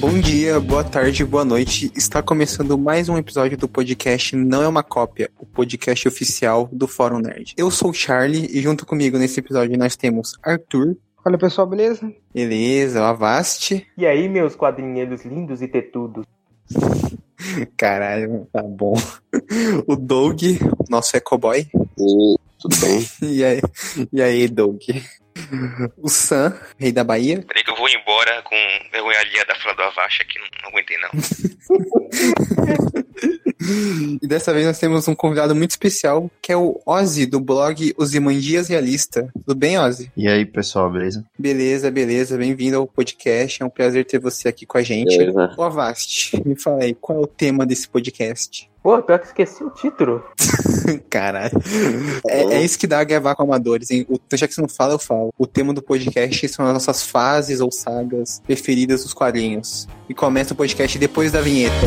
Bom dia, boa tarde, boa noite. Está começando mais um episódio do podcast Não é uma cópia, o podcast oficial do Fórum Nerd. Eu sou o Charlie e junto comigo nesse episódio nós temos Arthur. Olha pessoal, beleza? Beleza, o Avast. E aí, meus quadrinheiros lindos e tetudos? Caralho, tá bom. O Doug, nosso ecoboy. E tudo bem? E aí, e aí, Doug? O Sam, rei da Bahia. Peraí que eu vou embora com vergonha alheia da fila do Avast aqui, não, não aguentei não. E dessa vez nós temos um convidado muito especial, que é o Ozzy, do blog Osimandias Realista. Tudo bem, Ozzy? E aí, pessoal, beleza? Beleza, beleza. Bem-vindo ao podcast. É um prazer ter você aqui com a gente. Beleza. O Avast, me fala aí, qual é o tema desse podcast? Pô, pior que esqueci o título. Caralho. É, é isso que dá a gravar com amadores, hein? O, já que você não fala, eu falo. O tema do podcast são as nossas fases ou sagas preferidas dos quadrinhos. E começa o podcast depois da vinheta.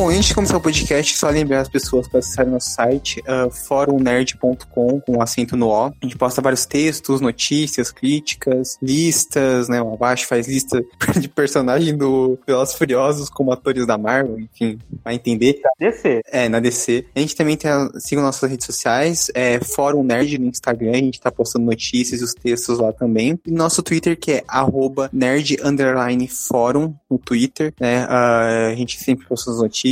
Bom, antes de começar o podcast, só lembrar as pessoas para acessarem nosso site, uh, forumnerd.com, com acento no O. A gente posta vários textos, notícias, críticas, listas, né? O Abaixo faz lista de personagem do Velozes Furiosos como atores da Marvel, enfim, vai entender. DC. É, na DC. A gente também tem, a, sigam nossas redes sociais, é Fórum Nerd no Instagram, a gente tá postando notícias e os textos lá também. E nosso Twitter, que é arroba nerd underline fórum no Twitter, né? Ah, a gente sempre posta as notícias,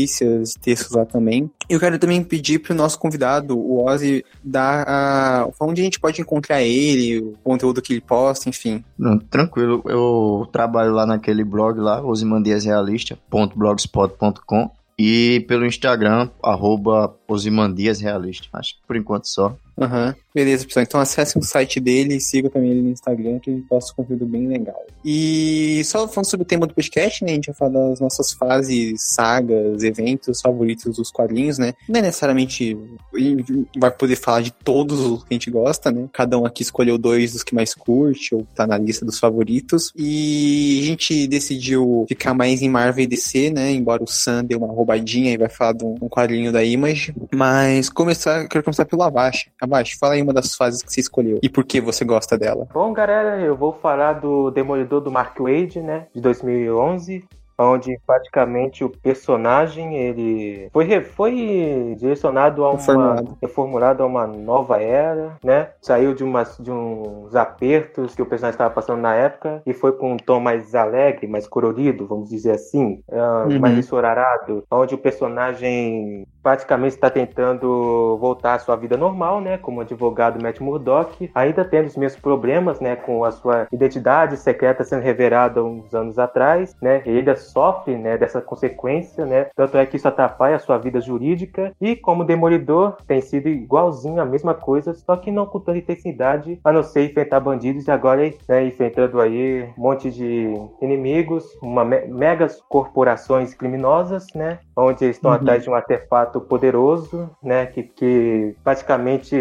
textos lá também. Eu quero também pedir pro nosso convidado, o Ozzy, dar a... onde a gente pode encontrar ele, o conteúdo que ele posta, enfim. Não, tranquilo, eu trabalho lá naquele blog lá, osimandiasrealista.blogspot.com e pelo Instagram, arroba osimandiasrealista. Acho que por enquanto só. Aham. Beleza, pessoal. Então acessem o site dele e sigam também ele no Instagram, que ele posta conteúdo bem legal. E só falando sobre o tema do podcast, né? A gente vai falar das nossas fases, sagas, eventos favoritos dos quadrinhos, né? Não é necessariamente a vai poder falar de todos os que a gente gosta, né? Cada um aqui escolheu dois dos que mais curte, ou tá na lista dos favoritos. E a gente decidiu ficar mais em Marvel e DC, né? Embora o Sam dê uma roubadinha e vai falar de um quadrinho da Image. Mas começar, quero começar pelo Avash. Avash, fala aí uma das fases que você escolheu e por que você gosta dela. Bom, galera, eu vou falar do Demolidor do Mark Wade, né? De 2011. Onde praticamente o personagem ele foi, foi direcionado a uma Reformulado. reformulado a uma nova era, né? Saiu de, umas, de uns apertos que o personagem estava passando na época e foi com um tom mais alegre, mais colorido, vamos dizer assim, ah, Uhum. mais ensolarado, onde o personagem praticamente está tentando voltar à sua vida normal, né? Como advogado Matt Murdock, ainda tendo os mesmos problemas, né? Com a sua identidade secreta sendo revelada uns anos atrás, né? Ele ainda sofre, né? Dessa consequência, né? Tanto é que isso atrapalha a sua vida jurídica e como Demolidor tem sido igualzinho a mesma coisa, só que não com tanta intensidade, a não ser enfrentar bandidos e agora, né? Enfrentando aí um monte de inimigos, uma me megas corporações criminosas, né? Onde estão Uhum. atrás de um artefato poderoso, né? Que, que praticamente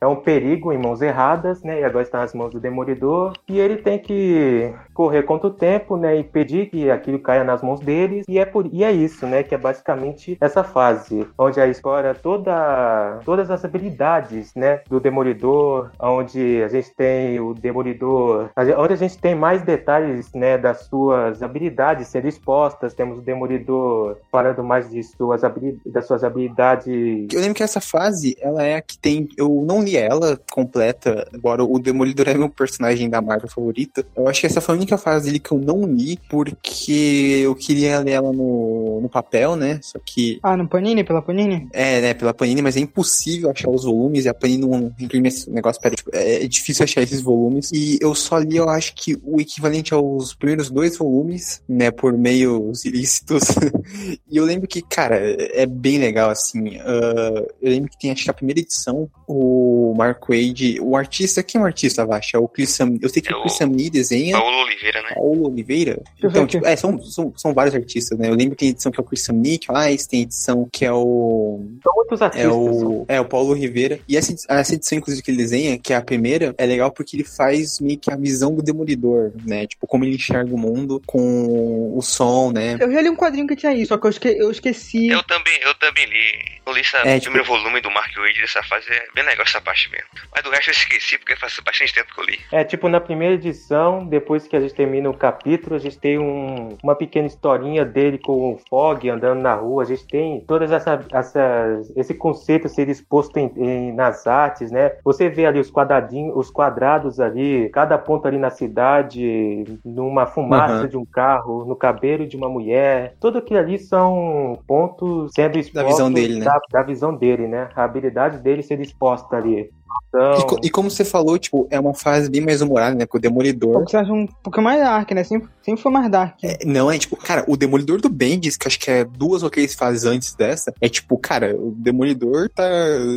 é um perigo em mãos erradas, né? E agora está nas mãos do Demolidor. E ele tem que correr contra o tempo, né? Impedir que aquilo caia nas mãos deles. E é, por, e é isso, né? Que é basicamente essa fase, onde a explora toda, todas as habilidades, né? Do Demolidor, onde a gente tem o Demolidor, onde a gente tem mais detalhes, né? Das suas habilidades sendo expostas. Temos o Demolidor falando mais de suas das suas habilidades Eu lembro que essa fase, ela é a que tem. Eu não li ela completa, embora o Demolidor é meu personagem da Marvel favorita. Eu acho que essa foi a única fase dele que eu não li, porque eu queria ler ela no, no papel, né? Só que. Ah, no Panini, pela Panini? É, né, pela Panini, mas é impossível achar os volumes e a Panini não imprime esse negócio. Pera, tipo, é, é difícil achar esses volumes. E eu só li, eu acho que o equivalente aos primeiros dois volumes, né, por meios ilícitos. e eu lembro que, cara, é bem legal, assim. ah, eu lembro que tem, acho que a primeira edição, o Mark Wade, o artista, quem é o artista, Vasha? É o Chris Sam, eu sei que É o Samney desenha. Paulo Oliveira, né? Paulo Oliveira? eu ver Então, tipo, é, são, são, são vários artistas, né? Eu lembro que tem edição que é o Chris Samney que faz, tem edição que é o. São muitos É artistas. o, é o Paulo Rivera. E essa, essa edição, inclusive, que ele desenha, que é a primeira, é legal porque ele faz meio que a visão do Demolidor, né? Tipo, como ele enxerga o mundo com o som, né? Eu já li um quadrinho que tinha isso, só que eu, esque- eu esqueci. Eu também, eu também li. Eu li esse É, tipo- primeiro volume do Mark Wade dessa fase, é bem legal essa parte mesmo. Mas do resto eu esqueci, porque faz bastante tempo que eu li. É, tipo, na primeira edição, depois que a gente termina o capítulo, a gente tem um- uma pequena historinha dele com o Fog andando na rua. A gente tem todas essa, essas, esse conceito ser exposto em- em- nas artes, né? Você vê ali os quadradinhos, os quadrados ali, cada ponto ali na cidade, numa fumaça Aham. de um carro, no cabelo de uma mulher. Tudo aquilo ali são pontos sendo expostos visão dele, né? Da, da visão dele, né? A habilidade dele ser exposta ali. Então, E, co- e como você falou, tipo, é uma fase bem mais humorada, né? Porque o Demolidor. Porque você acha um pouquinho mais dark, né? Sempre, sempre foi mais dark. É, não, é tipo, cara, o Demolidor do Bendis, que acho que é duas ou três fases antes dessa, é tipo, cara, o Demolidor tá,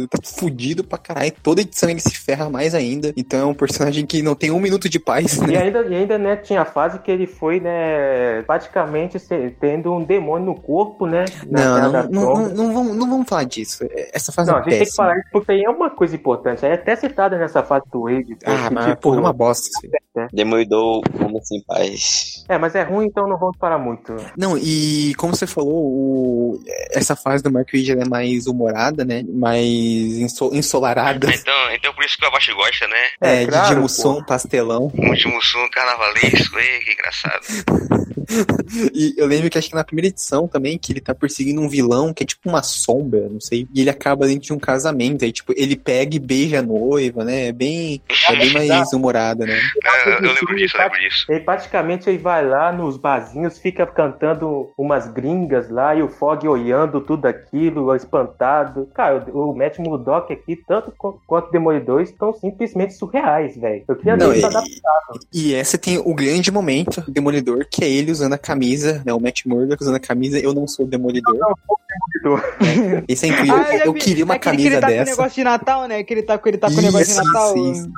tá fudido pra caralho. Toda edição ele se ferra mais ainda. Então é um personagem que não tem um minuto de paz, E né? ainda, e ainda né, tinha a fase que ele foi, né, praticamente tendo um demônio no corpo, né? Não, não, não, não, não vamos, não vamos falar disso. É, Essa fase Não, a é gente tem que péssima. falar isso porque aí é uma coisa importante. É até citada nessa fase do Wade. Ah, porque, mas tipo, porra, é uma bosta. aí. Demolidor, como sem paz. É, mas é ruim, então não vamos parar muito. Não, e como você falou, o- essa fase do Mark ela é mais humorada, né? Mais enso- ensolarada. Então, então por isso que o Abaixo gosta, né? É, claro, Didi pô. Musson, pastelão. Último som carnavalesco, ei, que engraçado. E eu lembro que acho que na primeira edição também, que ele tá perseguindo um vilão que é tipo uma sombra, não sei. E ele acaba dentro de um casamento. Aí, tipo, ele pega e beija a noiva, né? É bem, é bem mais humorada, né? É, eu lembro disso, eu lembro disso. Ele praticamente ele vai lá nos barzinhos, fica cantando umas gringas lá e o Fog olhando tudo aquilo, espantado. Cara, o, o Matt Murdock aqui, tanto quanto o Demolidor, estão simplesmente surreais, velho. Eu queria Não, ver isso e, adaptado. e essa tem o grande momento do Demolidor, que é ele usando a camisa, né? O Matt Murdock usando a camisa, eu não sou o Demolidor. Esse é incrível. Ah, eu vi. queria uma É camisa que ele tá com o dessa. negócio de Natal, né? Que ele tá, com- ele tá com o negócio de Isso, Natal. isso,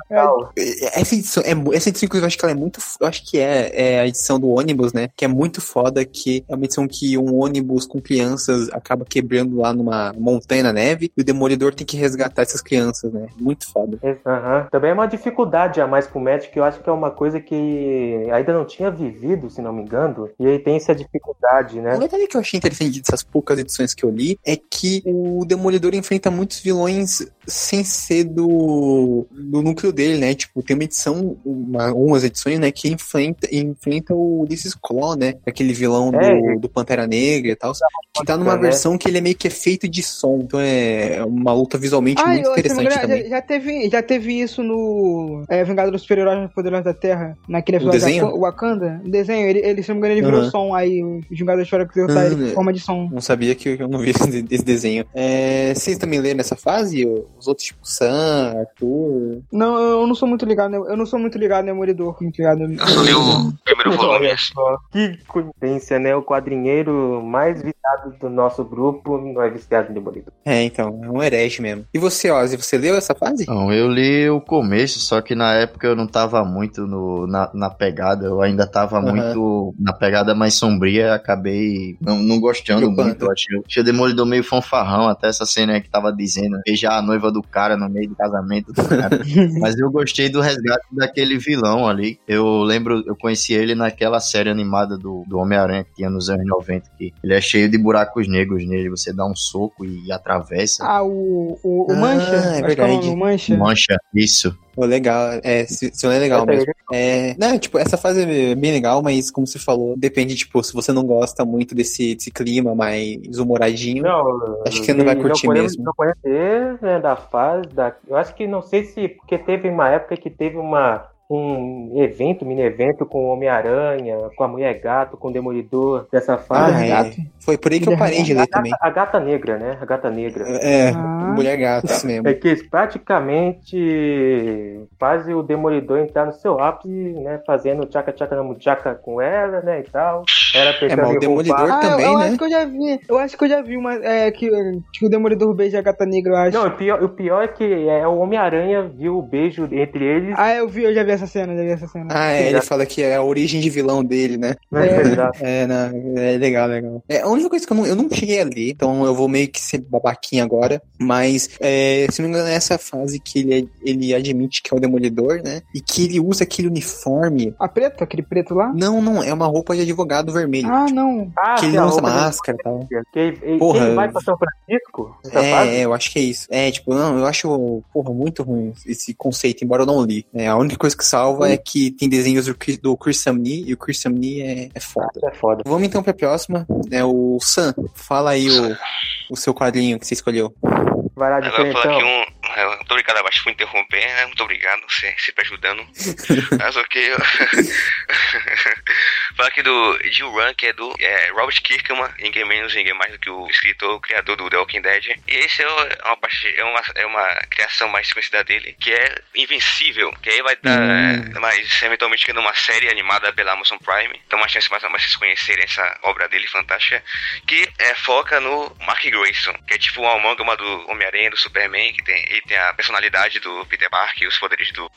É, Essa edição, é, essa edição, inclusive, eu acho que ela é muito. Eu acho que é, é a edição do ônibus, né? Que é muito foda, que é uma edição que um ônibus com crianças acaba quebrando lá numa montanha na neve e o demolidor tem que resgatar essas crianças, né? Muito foda. Aham. Também é uma dificuldade a mais pro Matt, que eu acho que é uma coisa que ainda não tinha vivido, se não me engano, e aí tem essa dificuldade, né? Um detalhe que eu achei interessante dessas poucas edições que eu li é que o Demolidor enfrenta muitos vilões sem ser do, do núcleo dele, né? Tipo, tem uma edição, uma, umas edições, né, que enfrenta, enfrenta o Ulysses Claw, né? Aquele vilão É, do, do Pantera Negra e tal. Que tá numa né? versão que ele é meio que é feito de som. Então é uma luta visualmente Ah, muito eu, interessante também. já, já teve, já teve isso no é, Vingadores Super-Heróis Poderosos da Terra, naquele O episódio desenho? da Wa- Wakanda. O desenho, ele, ele, se engano, ele virou Aham. som aí, os Vingadores Poderosos da Terra, Ah, em forma de som. Não sabia que eu não vi esse, esse desenho. É, vocês também leram nessa fase? Os outros, tipo, Sam, Arthur. Não, eu não sou muito ligado, eu não sou muito ligado no Demolidor, muito ligado no... Eu li o primeiro volume. Que coincidência, né? O quadrinheiro mais viciado do nosso grupo não é viciado em Demolidor. É, então, é um herege mesmo. E você, Ozzy, você leu essa fase? Não, eu li o começo, só que na época eu não tava muito no, na, na pegada, eu ainda tava Aham. muito na pegada mais sombria, acabei não, não gostando muito. Eu achei, achei o Demolidor meio fanfarrão, até essa cena aí que tava dizendo, beijar a noiva do cara no meio do casamento do cara. Mas eu gostei do resgate daquele vilão ali. Eu lembro, eu conheci ele naquela série animada do, do Homem-Aranha que tinha nos anos 90, que ele é cheio de buracos negros nele, você dá um soco e atravessa. Ah, o, o, o Ah, Mancha? é Acho que o verdade. Mancha. Mancha, isso. Pô, legal. É, não é legal mesmo. É, não, tipo, essa fase é bem legal, mas como você falou, depende, tipo, se você não gosta muito desse, desse clima mais humoradinho. Não, Acho que você não vai curtir podemos- mesmo. Não conhecer, né, da fase, da, eu acho que não sei se, porque teve uma época que teve uma, um evento, mini evento com o Homem-Aranha, com a Mulher Gato, com o Demolidor dessa fase. Ah, é. Foi por aí que eu parei de ler também. A Gata Negra, né? A Gata Negra. É, Ah. mulher gata, isso mesmo. É que eles praticamente fazem o Demolidor entrar no seu ápice, né? Fazendo tchaca-tchaca na muchaca com ela, né? E tal. Ela É, mas o Demolidor roubar. Ah, eu, também, eu né? acho que eu já vi. Eu acho que eu já vi uma. É, que, que o Demolidor beija a gata negra, eu acho. Não, o pior, o pior é que é, o Homem-Aranha viu o beijo entre eles. Ah, eu vi, eu já vi essa cena, já vi essa cena. Ah, é, ele fala que é a origem de vilão dele, né? é. Exato. É, não, é legal, legal. É, a única coisa que eu não, eu não cheguei a ler, então eu vou meio que ser babaquinha agora, mas é, se não me engano é essa fase que ele, é- ele admite que é o Demolidor, né? E que ele usa aquele uniforme. A preto, aquele preto lá? Não, não, é uma roupa de advogado vermelho. Ah, não. Ah, que ele não usa máscara e tal. Que ele, ele- Porra. ele vai pra São Francisco? nessa fase? É, é, eu acho que é isso. É, tipo, não, eu acho, porra, muito ruim esse conceito, embora eu não li. É, a única coisa que salva é que tem desenhos do, Chris- do Chris Samnee, e o Chris Samnee é, é foda. É foda. Vamos então pra próxima. É o Sam. Fala aí o, o seu quadrinho que você escolheu. Vai lá, Agora eu vou falar diferentão. aqui um. Muito obrigado, Abaixo, por interromper, né? Muito obrigado, você sempre ajudando. Mas ok. eu- Falar aqui do Jill Run, que é do é, Robert Kirkman, ninguém menos, ninguém mais do que o escritor, o criador do The Walking Dead. E esse é é uma, parte- é uma, é uma criação mais conhecida dele, que é Invencível, que aí vai dar Hum. mais eventualmente criando uma série animada pela Amazon Prime. Então uma chance mais, mais vocês conhecerem essa obra dele fantástica, que é, foca no Mark Grayson, que é tipo uma amálgama do Homem-Aranha, do Superman, que tem, ele tem a personalidade do Peter Parker e os poderes do,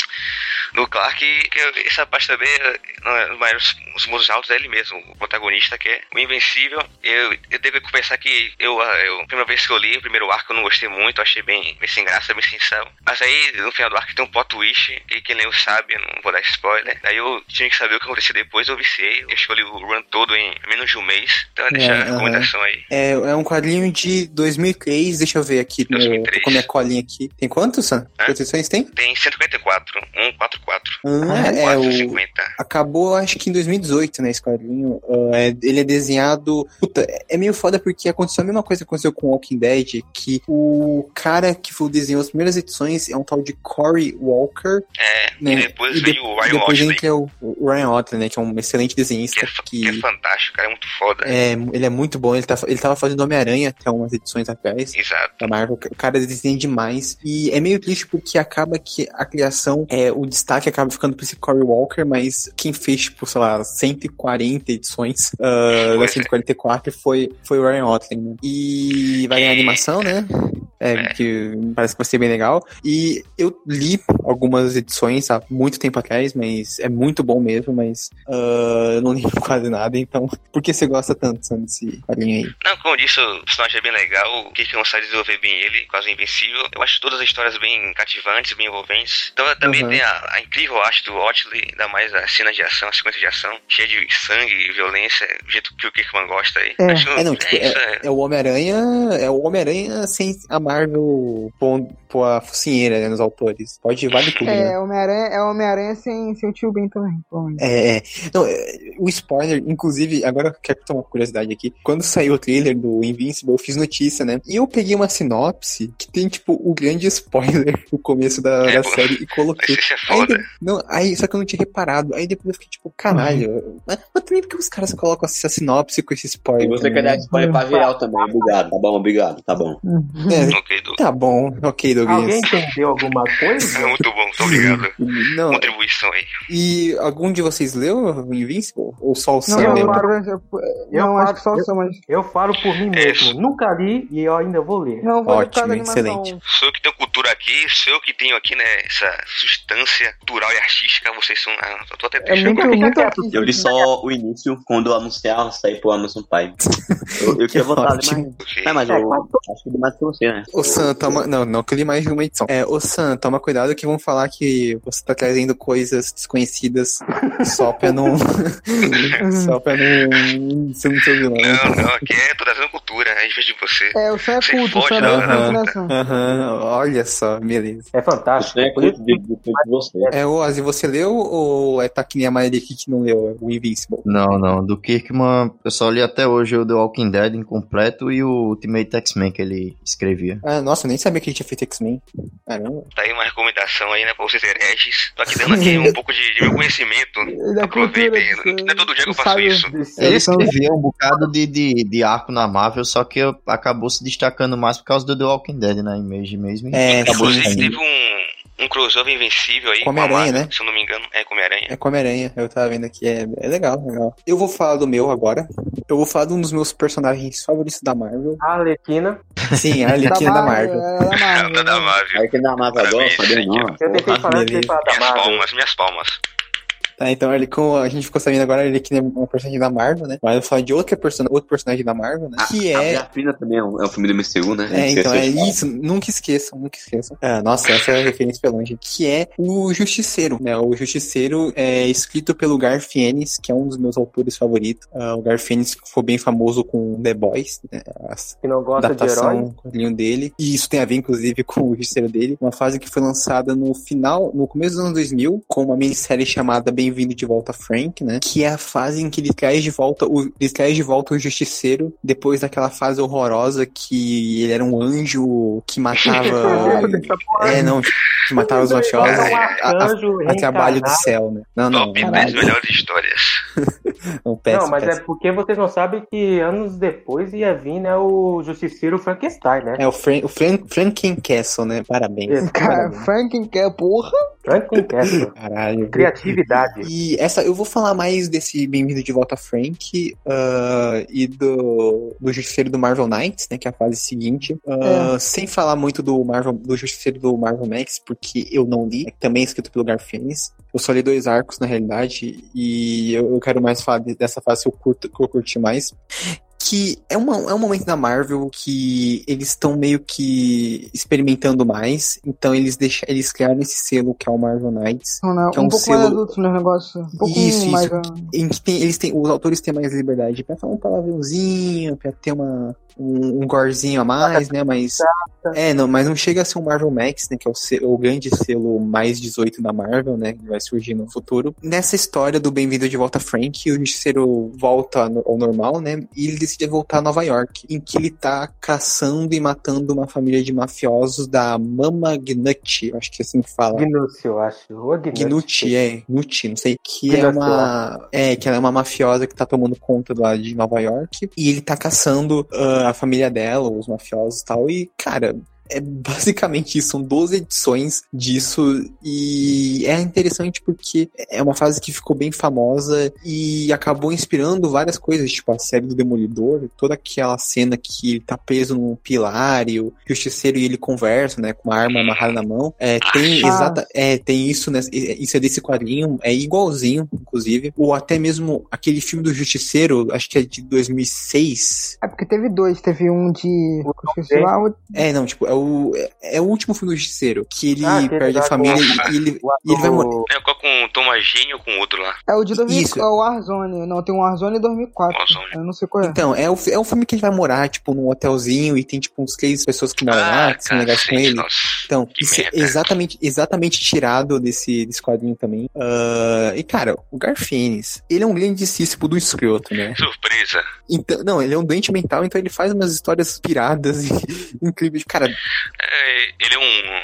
do Clark, e essa parte também, é, é, os maiores os pontos altos é ele mesmo, o protagonista, que é o Invencível. Eu, eu devo confessar que eu, eu, a primeira vez que eu li o primeiro arco, eu não gostei muito, achei bem, bem sem graça, bem sem sal. Mas aí, no final do arco, tem um plot twist, e quem leu sabe, eu não vou dar spoiler. Daí eu tinha que saber o que aconteceu depois, eu viciei, eu escolhi o run todo em menos de um mês. Então, deixa É, a recomendação aí. É, é um quadrinho de 2003, deixa eu ver aqui. no- 2003. tô com a minha colinha aqui. Tem quantos, Sam? É. Quantas edições tem? Tem 154, 144. Ah, é, o, 450. acabou acho que em 2018, né, esse quadrinho. Ah, é- ele é desenhado... Puta, é- é meio foda porque aconteceu a mesma coisa que aconteceu com Walking Dead, que o cara que foi desenhou as primeiras edições é um tal de Cory Walker, É, né? e depois e de- o Ryan depois entra o, o Ryan Otley, né, que é um excelente que desenhista, é, fa- que... que é fantástico, cara, é muito foda. É, ele é muito bom, ele, tá, ele tava fazendo Homem-Aranha até umas edições atrás. Exato. da Marvel, o cara desenha demais. E é meio triste porque acaba que a criação, é, o destaque acaba ficando pra esse Cory Walker, mas quem fez, tipo, sei lá, 140 edições uh, da Pois é. 144 foi, foi o Ryan Otley, né? E vai ganhar E- animação, né? É, que parece que vai ser bem legal. E eu li algumas edições há muito tempo atrás, mas é muito bom mesmo, mas uh, eu não lembro quase nada, então por que você gosta tanto Sam, desse quadrinho aí? Não, como eu disse, o personagem é bem legal, o Kirk consegue desenvolver bem ele, quase invencível. Eu acho todas as histórias bem cativantes, bem envolventes. Então também Uhum. tem a, a incrível arte do Otley, ainda mais as cenas de ação, as sequências de ação, cheia de sangue e violência, do jeito que o Kirkman gosta aí. É. Acho- É, não, tipo, isso, é. É o Homem-Aranha, é o Homem-Aranha sem a Marvel pôr a focinheira né, nos autores. Pode vale tudo, né? É, Homem-Aranha é Homem-Aranha sem, sem o tio Ben também. É, é. Não, é, o spoiler, inclusive, agora eu quero ter uma curiosidade aqui. Quando saiu o trailer do Invincible, eu fiz notícia, né? E eu peguei uma sinopse que tem, tipo, o grande spoiler no começo da, É, da série e coloquei. Isso é Aí, foda. não, aí, só que eu não tinha reparado. Aí depois eu fiquei tipo, caralho. Mas, mas também porque os caras colocam essa sinopse com esse spoiler. E você também, quer dar né? spoiler pra geral também. Obrigado. Tá bom, obrigado. Tá bom. Uhum. É, Ok, do... tá bom, ok, Alguém entendeu alguma coisa? É muito bom, muito obrigado. Não, Contribuição aí. e algum de vocês leu o Invincible? Ou só o Não, Sam eu, lembra? eu, eu, Eu não, falo- acho que só o Sam, mas. Eu falo por mim mesmo. Nunca li e eu ainda vou ler. Não, vou Ótimo, excelente. Sou eu que tenho cultura aqui, sou eu que tenho aqui, né, essa substância cultural e artística, vocês são... Ah, eu tô até É muito, muito. Eu li só o início quando anunciaram sair pro Amazon Prime. Eu, eu tinha vontade, mas. Não, mas eu acho que demais que você, né? Ô Sam, toma. Não, não, que li mais de uma edição. É, ô Sam, toma cuidado que vão falar que você tá trazendo coisas desconhecidas só pra não. só pra não. Você não ter vilão. Não, não, aqui é tô trazendo cultura, a gente vez de você. É, o Sam é culto, o foge Sam da- é culto, né? Aham, olha só, beleza. É fantástico. Você é isso curto de, de, de você. É, ô Ozzy, você leu ou é tá que nem a maioria aqui que não leu o Invincible? Não, não. Do Kirkman, eu só li até hoje o The Walking Dead incompleto e o Ultimate X-Men que ele escrevia. Ah, nossa, eu nem sabia que ele tinha feito X-Men. Caramba. Tá aí uma recomendação aí, né, pra vocês hereges. Tô aqui dando aqui um pouco de, de meu conhecimento. Cultura, Aproveitem. Não é todo dia que eu faço isso. Ele Eles são- escrevia um bocado de, de, de arco na Marvel, só que acabou se destacando mais por causa do The Walking Dead, né? Image mesmo. É, Inclusive, teve um, um crossover invencível aí Com a Marvel, né? Se eu não me engano, é com Homem-Aranha. É com Homem-Aranha, eu tava vendo aqui, é, é legal, legal. Eu vou falar do meu agora. Eu vou falar de um dos meus personagens favoritos da Marvel. A Arlequina. Sim, a Arlequina da Marvel. é da Marvel. Da, da né? Marvel. Que dá mais agora, Parabéns, sabia não. Henrique. Eu tentei falar, eu tentei falar da Minhas Marvel. palmas, minhas palmas. Tá, então ele, como a gente ficou sabendo agora, ele aqui é um personagem da Marvel, né? Mas eu vou falar de outra person outro personagem da Marvel, né? Que A é. Minha Fina também é um, é um filme do MCU, né? É, então é isso, nunca esqueçam, nunca esqueçam. Ah, nossa, essa é a referência pela longe. Que é o Justiceiro, né? O Justiceiro é escrito pelo Garth Ennis, que é um dos meus autores favoritos. Ah, o Garth Ennis foi bem famoso com The Boys, né? As Que não gosta de herói. dele. E isso tem a ver, inclusive, com o Justiceiro dele. Uma fase que foi lançada no final, no começo dos anos 2000, com uma minissérie chamada Bem-vindo de Volta Frank, né? Que é a fase em que ele traz de volta o, ele traz de volta o Justiceiro depois daquela fase horrorosa que ele era um anjo que matava. é, não, que matava os mafiosos a, a, a trabalho do céu, né? Não, não, Top 10 caralho. melhores histórias. Não, péssimo, Não, mas é porque vocês não sabem que anos depois ia vir, né, o Justiceiro Frankenstein, né? É o, Fran, o Fran, Franken Castle, né? Parabéns. Cara, Parabéns. Franklin quer porra. Franklin Castle. Caralho. Criatividade. E essa, eu vou falar mais desse Bem-vindo de Volta Frank ah, e do, do Justiceiro do Marvel Knights, né? Que é a fase seguinte. Ah, Sem falar muito do Marvel, do Justiceiro do Marvel Max, porque eu não li. É também escrito pelo Garfienes. Eu só li dois arcos, na realidade, e eu, eu quero mais falar de- dessa fase que eu, curto, que eu curti mais. Que é, uma, é um momento da Marvel que eles estão meio que experimentando mais. Então eles deixam, eles criaram esse selo que é o Marvel Knights. Não, não, Que é um um pouco mais selo- adulto no negócio. Um pouco Isso, mais. isso. em que tem, eles têm, os autores têm mais liberdade pra falar um palavrãozinho, pra ter uma, um, um gorzinho a mais, né? Mas. É, não, mas não chega a ser um Marvel Max, né? Que é o, se- o grande selo mais 18 da Marvel, né? Que vai surgir no futuro. Nessa história do Bem-vindo de Volta Frank, o Justiceiro volta ao normal, né? E ele decide voltar a Nova York, em que ele tá caçando e matando uma família de mafiosos da Mama Gnut, eu acho que é assim que fala. Gnúcio, eu acho. Gnúcio. Gnucci, é, Gnucci, não sei, que é Gnúcio, uma, é, que ela é uma mafiosa que tá tomando conta lá de Nova York, e ele tá caçando ah, a família dela, os mafiosos e tal, e, cara, é basicamente isso, são 12 edições disso, e é interessante porque é uma fase que ficou bem famosa e acabou inspirando várias coisas, tipo a série do Demolidor, toda aquela cena que ele tá preso num pilar e o justiceiro e ele conversam, né, com uma arma amarrada na mão, é, tem Ah. exata, é, tem isso, né, isso é desse quadrinho, é igualzinho, inclusive, ou até mesmo aquele filme do Justiceiro, acho que é de 2006, É porque teve dois. Teve um de. O- é, não, tipo, é o, é, é o último filme do Justiceiro, que ele Ah, perde a lá família com- e ele, O e ele vai morrer. É qual com o Thomas Jane ou com o outro lá? É o de 2004. Isso. É o Warzone. Não, tem um Warzone 2004. Warzone. Eu não sei qual é. Então, é o, é o filme que ele vai morar, tipo, num hotelzinho e tem, tipo, uns três pessoas que moram lá, que são legais com ele. nossa. Então, Que isso é merda. exatamente, exatamente tirado desse, desse quadrinho também. Ah, e, cara, o Garfienes, ele é um grandíssimo do escroto, né? Surpresa. Então, não, ele é um doente mental, então ele faz umas histórias piradas e incríveis. Cara, É, ele é um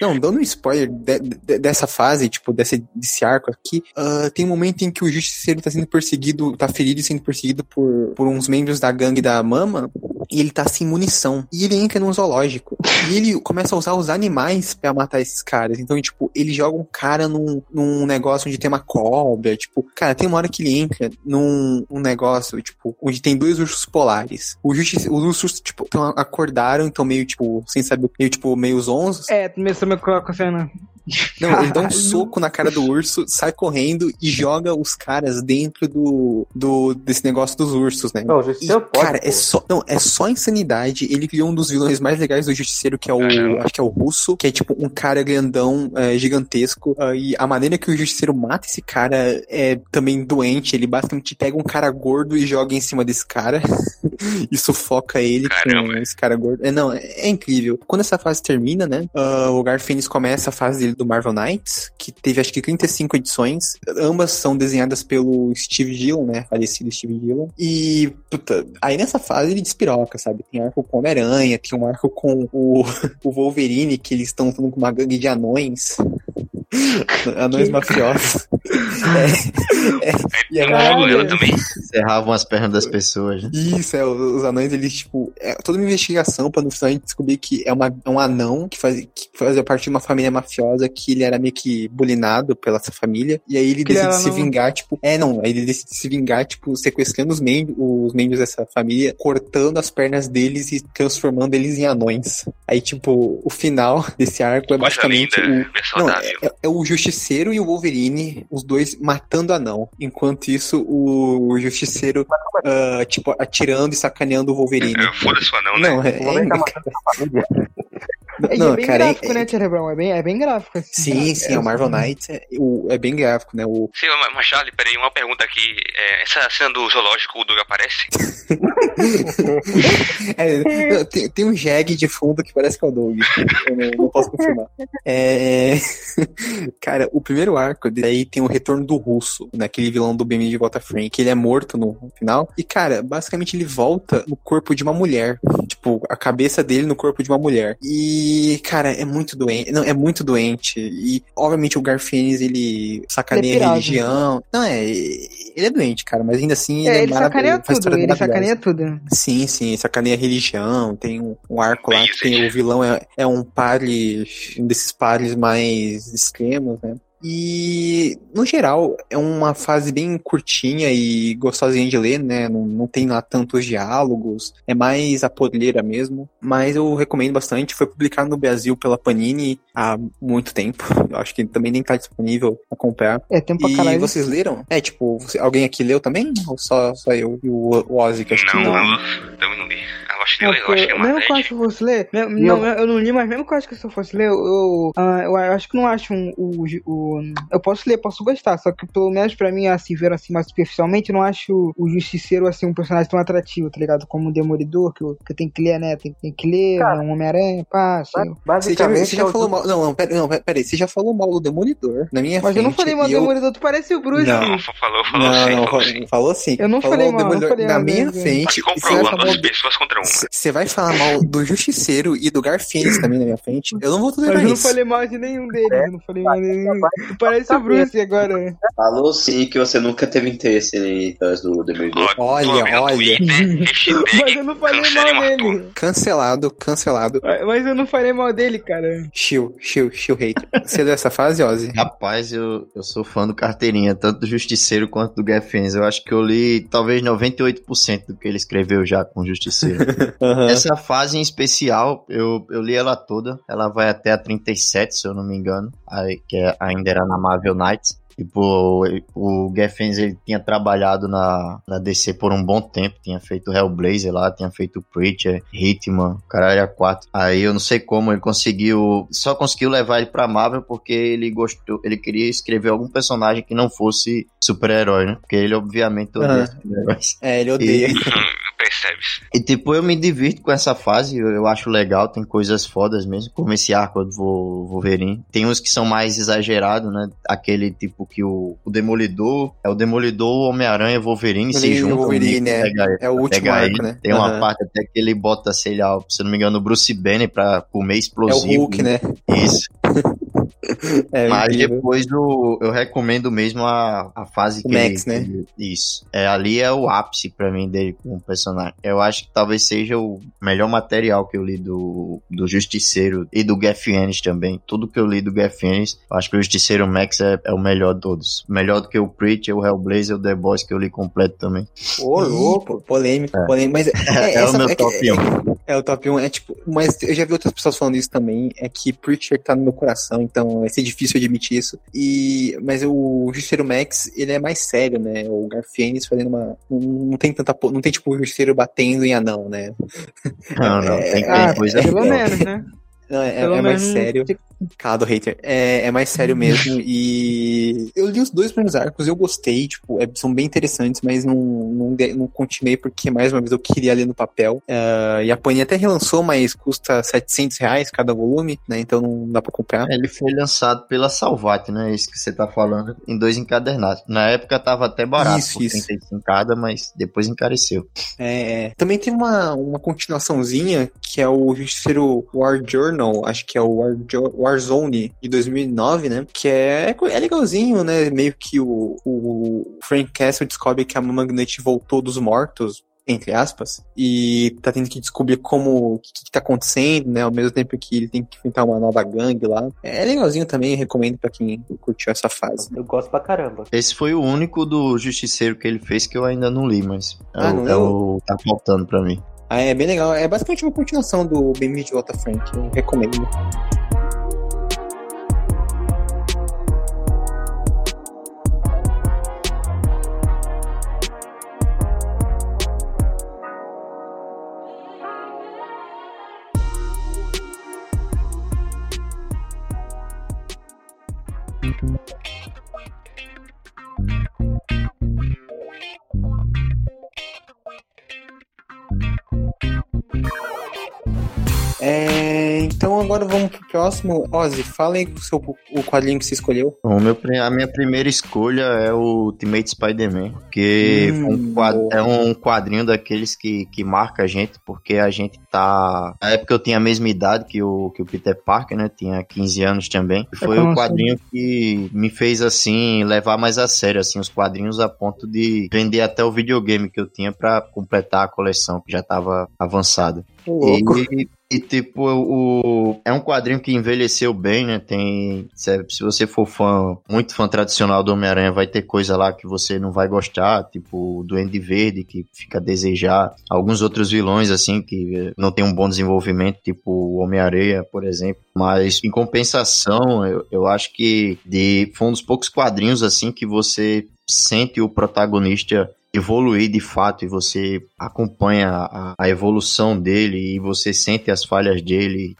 Não, dando um spoiler de- de- dessa fase, tipo, desse, desse arco aqui, ah, tem um momento em que o Justiceiro tá sendo perseguido, tá ferido e sendo perseguido por, por uns membros da gangue da Mama, e ele tá sem munição. E ele entra num zoológico. E ele começa a usar os animais pra matar esses caras. Então, tipo, ele joga um cara num, num negócio onde tem uma cobra. Tipo, cara, tem uma hora que ele entra num um negócio, tipo, onde tem dois ursos polares. O justice, os ursos, tipo, tão, acordaram, então meio, tipo, sem saber, meio, tipo, meio zonzos. É, começou a me colocar a cena. Não, ele dá um soco na cara do urso, sai correndo e joga os caras dentro do, do desse negócio dos ursos, né? Não, o E, Justiceiro pode. cara, é só, não, é só insanidade. Ele criou um dos vilões mais legais do Justiceiro, que é o, Caramba. acho que é o Russo, que é tipo um cara grandão, é, gigantesco. ah, e a maneira que o Justiceiro mata esse cara é também doente. Ele basicamente pega um cara gordo e joga em cima desse cara e sufoca ele Caramba. com esse cara gordo. É, não, é, é incrível. Quando essa fase termina, né, ah, o Garfienes começa a fase dele do Marvel Knights, que teve acho que 35 edições. Ambas são desenhadas pelo Steve Dillon, né? Falecido Steve Dillon. E, puta, aí nessa fase ele despiroca, sabe? Tem arco com Homem-Aranha, tem um arco com o, o Wolverine, que eles estão com uma gangue de anões. anões mafiosos. É, é, e é maravilhoso. também. Serravam as pernas das pessoas. né? Isso, é, os anões, eles, tipo, é toda uma investigação pra no final a gente descobrir que é, uma, é um anão que, faz, que fazia parte de uma família mafiosa que ele era meio que bulinado pela essa família. E aí ele Que decide se anão. vingar, tipo, é, não, aí ele decide se vingar, tipo, sequestrando os, mem os membros dessa família, cortando as pernas deles e transformando eles em anões. Aí, tipo, o final desse arco é Coisa basicamente linda, o, bem não, saudável. é, é o Justiceiro e o Wolverine, os dois matando anão. Enquanto isso, o Justiceiro, ah, tipo, atirando e sacaneando o Wolverine. É, Foda-se o anão, né? Não, é, tá é- família. É, Não, é bem cara, é- gráfico, né, Cerebrão? É bem, é bem gráfico. Assim. Sim, sim, é o Marvel Knights é, o- é bem gráfico, né? O, Sim, mas- mas Charlie, peraí, uma pergunta aqui. É, essa cena do zoológico, o Doug aparece? é, tem, tem um Jag de fundo que parece que é o Doug. Eu não, não posso confirmar. É, cara, o primeiro arco daí tem o retorno do russo, naquele vilão do BM de Volta Frame, que ele é morto no final. E, cara, basicamente ele volta no corpo de uma mulher. Tipo, a cabeça dele no corpo de uma mulher. E, cara, é muito doente. Não, é muito doente. E, obviamente, o Garfienes, ele sacaneia Ele é a pirado. religião. Não, é. Ele é doente, cara, mas ainda assim. É, é ele sacaneia tudo, ele sacaneia tudo. Sim, sim, sacaneia a religião, tem um, um arco lá que tem o vilão é, é um pares, um desses pares mais extremos, né? E, no geral, é uma fase bem curtinha e gostosinha de ler, né? Não, não tem lá tantos diálogos, é mais a podleira mesmo. Mas eu recomendo bastante. Foi publicado no Brasil pela Panini há muito tempo. Eu acho que também nem tá disponível pra comprar. É tempo pra E caralho. vocês leram? É, tipo, você- alguém aqui leu também? Ou só, só eu e o, o Ozzy que acho que Não, leu? eu também não li. Eu acho que Não, eu, eu acho que é mesmo que eu acho que eu fosse ler, mesmo- não, eu não li, mas mesmo que eu acho que se eu fosse ler, eu, eu, ah, eu acho que não acho um, o, o- Eu posso ler, posso gostar, só que pelo menos pra mim, assim, ver assim mais superficialmente, eu não acho o Justiceiro assim um personagem tão atrativo, tá ligado? Como o Demolidor, que eu, que eu tenho que ler, né? Tem, tem que ler, Cara, né? um Homem-Aranha, pá, assim. Você já, Basicamente, você já é o- falou mal. Não, não, pera, não, pera aí. Você já falou mal do Demolidor na minha Mas frente. eu não falei mal do eu- Demolidor, tu parece o Bruce. Não. Não, falou, falou Não, sim, não, falou falou, sim. falou sim. Eu não Falou falei mal, não Demolidor falei na mal minha mesmo. frente. Mas e você vai falar duas mal- pessoas contra uma. Você vai falar mal do Justiceiro e do Garfienes também na minha frente. Eu não vou tolerar eu não isso. falei mal de nenhum deles, eu não falei mal de nenhum. Tu parece o Bruce agora. Falou sim que você nunca teve interesse em atrás do Demolidor. Ó, Olha, olha. Hashtag Mas eu não falei mal dele. Cancelado, cancelado. Mas eu não falei mal dele, cara. Chill, chill, chill hate. Você é dessa fase, Ozzy? Rapaz, eu, eu sou fã do carteirinha, tanto do Justiceiro quanto do Gaffens. Eu acho que eu li talvez 98% do que ele escreveu já com o Justiceiro. Aham. Essa fase em especial, eu, eu li ela toda. Ela vai até a 37, se eu não me engano. Aí, que é- ainda era na Marvel Knights. Tipo, o Gaffens ele tinha trabalhado na, na DC por um bom tempo, tinha feito Hellblazer lá, tinha feito Preacher, Hitman, caralho, a 4. Aí eu não sei como ele conseguiu, só conseguiu levar ele pra Marvel porque ele gostou, ele queria escrever algum personagem que não fosse super-herói, né? Porque ele obviamente odeia Aham. super-heróis. É, ele odeia. E tipo, eu me divirto com essa fase, eu, eu acho legal, tem coisas fodas mesmo, como esse arco do Wolverine. Tem uns que são mais exagerados, né? Aquele tipo que o, o Demolidor, é o Demolidor, o Homem-Aranha o Wolverine se Ele e o juntam. Wolverine, né, é. pega ele, É o último pega arco, ele. né? Tem uma Aham. parte até que ele bota, sei lá, se não me engano, o Bruce Banner pra comer É o explosivo. Hulk, né? Isso. É, Mas incrível. depois do, eu recomendo mesmo a, a fase O que Max, ele, né? Isso. É, ali é o ápice pra mim dele como personagem. Eu acho que talvez seja o melhor material que eu li do, do Justiceiro e do Gaffienes também. Tudo que eu li do eu acho que o Justiceiro Max é, é o melhor de todos. Melhor do que o Preacher, o Hellblazer, o The Boys que eu li completo também. Ô, louco, polêmico, É. polêmico. Mas é, É, o essa- meu é top 1. É o top 1, é tipo, mas eu já vi outras pessoas falando isso também, é que Preacher tá no meu coração, então vai ser difícil admitir isso. E, mas o Justiceiro Max, ele é mais sério, né? O Garfienes fazendo uma. Não, não tem tanta. Não tem tipo o Justiceiro batendo em anão, né? Não, não. Tem, tem Ah, coisa pelo menos, né? Não, é, é mais sério. Cado hater. É, é mais sério mesmo. e eu li os dois primeiros arcos, eu gostei, tipo, é, são bem interessantes, mas não, não, não continuei porque, mais uma vez, eu queria ler no papel. Uh, e a Panini até relançou, mas custa 700 reais cada volume, né? Então não dá pra comprar. É, ele foi lançado pela Salvat, né? Isso que você tá falando, em dois encadernados. Na época tava até barato, isso, isso. 35 cada, mas depois encareceu. É, é, também tem uma, uma continuaçãozinha que é o Justiceiro War Journal, acho que é o War, Warzone de 2009, né? Que é, é legalzinho, né? Meio que o, o Frank Castle descobre que a Magnet voltou dos mortos entre aspas, e tá tendo que descobrir como o que, que tá acontecendo, né? Ao mesmo tempo que ele tem que enfrentar uma nova gangue lá. É legalzinho também, recomendo para quem curtiu essa fase. Eu gosto pra caramba. Esse foi o único do Justiceiro que ele fez que eu ainda não li, mas ah, é, não é o, tá faltando para mim. Ah, é bem legal. É basicamente uma continuação do Bem de Volta Frank. Eu recomendo. É, então agora vamos pro próximo. Ozzy, fala aí o, seu, o quadrinho que você escolheu. O meu, a minha primeira escolha é o Ultimate Spider-Man, que hum, um é um quadrinho daqueles que, que marca a gente, porque a gente tá... Na época eu tinha a mesma idade que o, que o Peter Parker, né? Tinha 15 anos também. E foi o quadrinho assim? que me fez, assim, levar mais a sério, assim, os quadrinhos a ponto de vender até o videogame que eu tinha para completar a coleção, que já tava avançada. E, e, tipo, o, é um quadrinho que envelheceu bem, né? Tem. Se, se você for fã, muito fã tradicional do Homem-Aranha, vai ter coisa lá que você não vai gostar, tipo o Duende Verde, que fica a desejar. Alguns outros vilões, assim, que não tem um bom desenvolvimento, tipo o Homem-Areia, por exemplo. Mas, em compensação, eu, eu acho que de, foi um dos poucos quadrinhos, assim, que você sente o protagonista evoluir de fato e você acompanha a, a, evolução dele e você sente as falhas dele,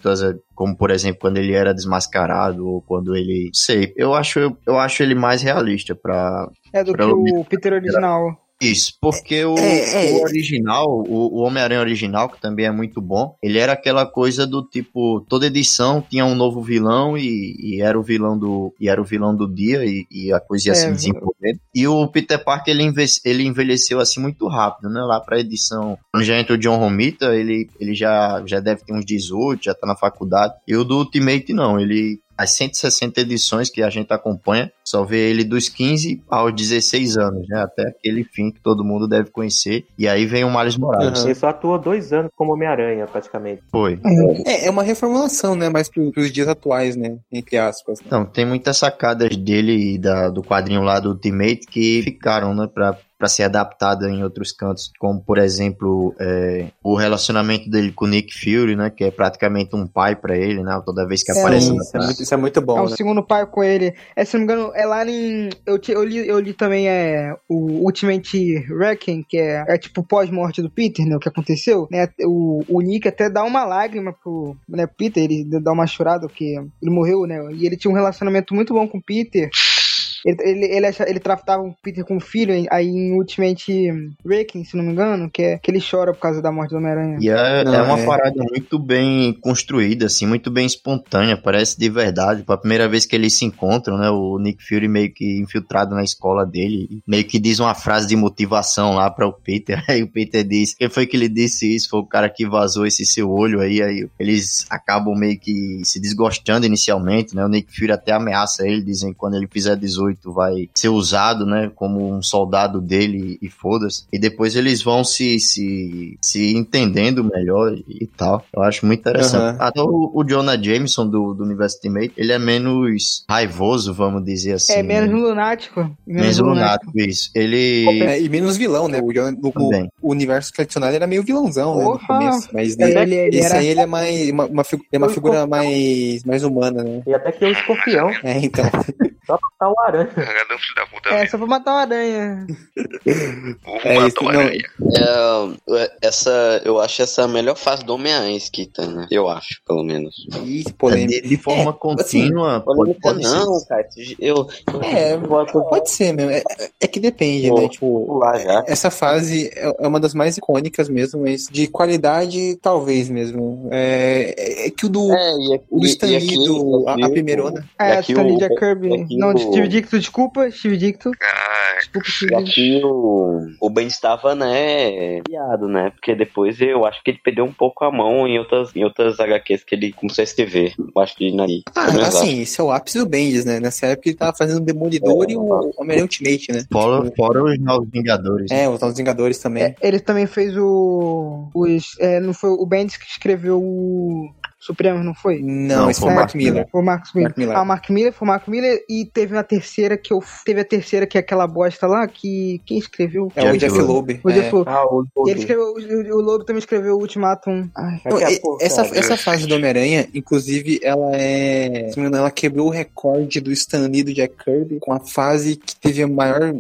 como por exemplo quando ele era desmascarado ou quando ele, sei, eu acho eu, eu acho ele mais realista para é do que o Peter original. Isso, porque o, é, é. o original, o, o Homem-Aranha original, que também é muito bom, ele era aquela coisa do tipo, toda edição tinha um novo vilão e, e era o vilão do e era o vilão do dia e, e a coisa ia é, se desenvolvendo. E o Peter Parker ele, enve, ele envelheceu assim muito rápido, né? Lá pra edição, quando já entrou o John Romita, ele, ele já, já deve ter uns 18, já tá na faculdade. E o do Ultimate não, ele as 160 edições que a gente acompanha, só vê ele dos 15 aos 16 anos, né? Até aquele fim que todo mundo deve conhecer. E aí vem o Miles Morales. Uhum. Ele só atua dois anos como Homem-Aranha, praticamente. Foi. É, é uma reformulação, né? Mais para os dias atuais, né? Entre aspas. Né? Não, tem muitas sacadas dele e da, do quadrinho lá do Ultimate que ficaram, né? Pra para ser adaptada em outros cantos, como por exemplo é, o relacionamento dele com o Nick Fury, né, que é praticamente um pai para ele, né, toda vez que é, aparece. Isso é, muito, isso é muito bom. É o né? segundo pai com ele. É, se não me engano, é lá em eu, eu li, eu li também é o Ultimate Wrecking, que é, é tipo pós-morte do Peter, né, o que aconteceu, né? O, o Nick até dá uma lágrima pro né, Peter, ele dá uma chorada porque ele morreu, né? E ele tinha um relacionamento muito bom com o Peter. Ele, ele, ele, ele tratava o Peter como filho, aí em Ultimate Breaking, se não me engano, que é que ele chora por causa da morte do Homem-Aranha. E é, não, é uma é... parada muito bem construída, assim, muito bem espontânea, parece de verdade. Pra primeira vez que eles se encontram, né, o Nick Fury meio que infiltrado na escola dele, meio que diz uma frase de motivação lá para o Peter. Aí o Peter diz: Quem foi que lhe disse isso? Foi o cara que vazou esse seu olho aí. Aí eles acabam meio que se desgostando inicialmente, né? O Nick Fury até ameaça ele, dizem que quando ele fizer 18 vai ser usado, né, como um soldado dele e foda-se. E depois eles vão se, se, se entendendo melhor e, tal. Eu acho muito interessante. Uhum. Até o, o Jonah Jameson do, do Universo Ultimate, ele é menos raivoso, vamos dizer assim. É, menos né? lunático. Menos, menos lunático, isso. Ele... É, e menos vilão, né? O, o, o, universo tradicional era meio vilãozão, né, no começo. Mas é, ele, ele, esse era... aí ele é mais uma, uma, é uma figura mais, mais humana, né? E até que é o escorpião. É, então. Só pra matar o aranha. Cada filho da puta É, só pra matar uma aranha. O É isso, o aranha. É, essa, eu acho essa a melhor fase do Homem-Aranha escrita, né? Eu acho, pelo menos. Ih, É, polêmica. de, de forma É, contínua, pode, Polêmica pode ser. não, cara. Eu, É, eu voto Pode ser mesmo. É, é que depende, Vou né? Tipo, essa fase é é uma das mais icônicas mesmo, mas de qualidade, talvez mesmo. É, é- é que o do, É, e, aqui, o do Stan Lee, a, a o- primeirona. É, o- Jack Kirby. Não, o- Steve Dicto, desculpa, Steve Dicto. Ah, Desculpa, E Steve Dicto. aqui o, o Ben estava, né, piado, né? Porque depois eu acho que ele perdeu um pouco a mão em outras, em outras HQs que ele começou a escrever. Eu acho que aí. Ah, pelo menos assim, esse é o ápice do Bendis, né? Nessa época ele tava fazendo o Demolidor É, e o Homem-Aranha Ultimate, né? Fora, fora os Novos Vingadores. É, os Novos Vingadores também. É, ele também fez o. Os, é, não foi o Bendis que escreveu o Supremo, não foi? Não, Não, esse foi o o Mark Mark Miller. Foi o Marcos Miller. Mark Miller. Ah, o Mark Miller foi o Mark Miller e teve uma terceira que eu. Teve a terceira que é aquela bosta lá que. Quem escreveu? É o Jeff Loeb. Loeb. O É. Jeff Loeb. Ah, o ele escreveu, o, o Lobo também escreveu o Ultimatum. Ai, pouco, essa, cara. essa fase do Homem-Aranha, inclusive, ela é. Ela quebrou o recorde do Stan Lee do Jack Kirby com a fase que teve o maior,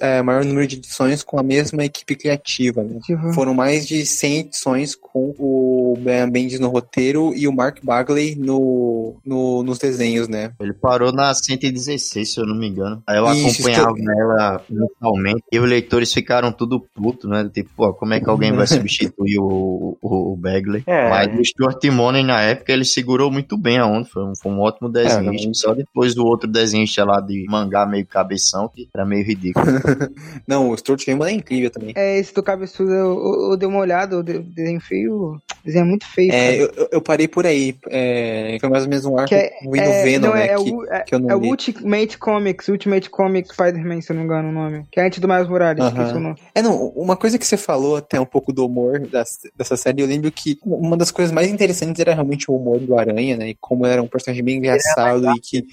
é, maior número de edições com a mesma equipe criativa. Né? tipo, Foram mais de 100 edições com o Brian Bendis no roteiro e o Mark Bagley no, no- nos desenhos, né? Ele parou na 116, se eu não me engano. Aí eu Isso, acompanhava ela mensalmente e os leitores ficaram tudo puto, né? Tipo, pô, como é que alguém vai substituir o, o, o Bagley? É. Mas o Stuart Timoney, na época, ele segurou muito bem a onda. Foi um, foi um ótimo desenhista. realmente. Só depois do outro desenhista lá de mangá meio cabeção, que era meio ridículo. Não, o Stuart Raymond é incrível também. É, esse do cabeçudo eu, eu, eu dei uma olhada, o de- desenho feio. Desenho muito feio. É, eu- eu parei por aí. É, foi mais ou menos um arco Que é- vindo é, Venom, não, né? é, é que, o, é, que eu não é o li. Ultimate Comics, Ultimate Comics Spider-Man, se eu não me engano o nome. Que é antes do Miles Morales, o nome. É, não, uma coisa que você falou até um pouco do humor das- dessa série, eu lembro que uma das coisas mais interessantes era realmente o humor do Aranha, né? E como era um personagem bem engraçado e que.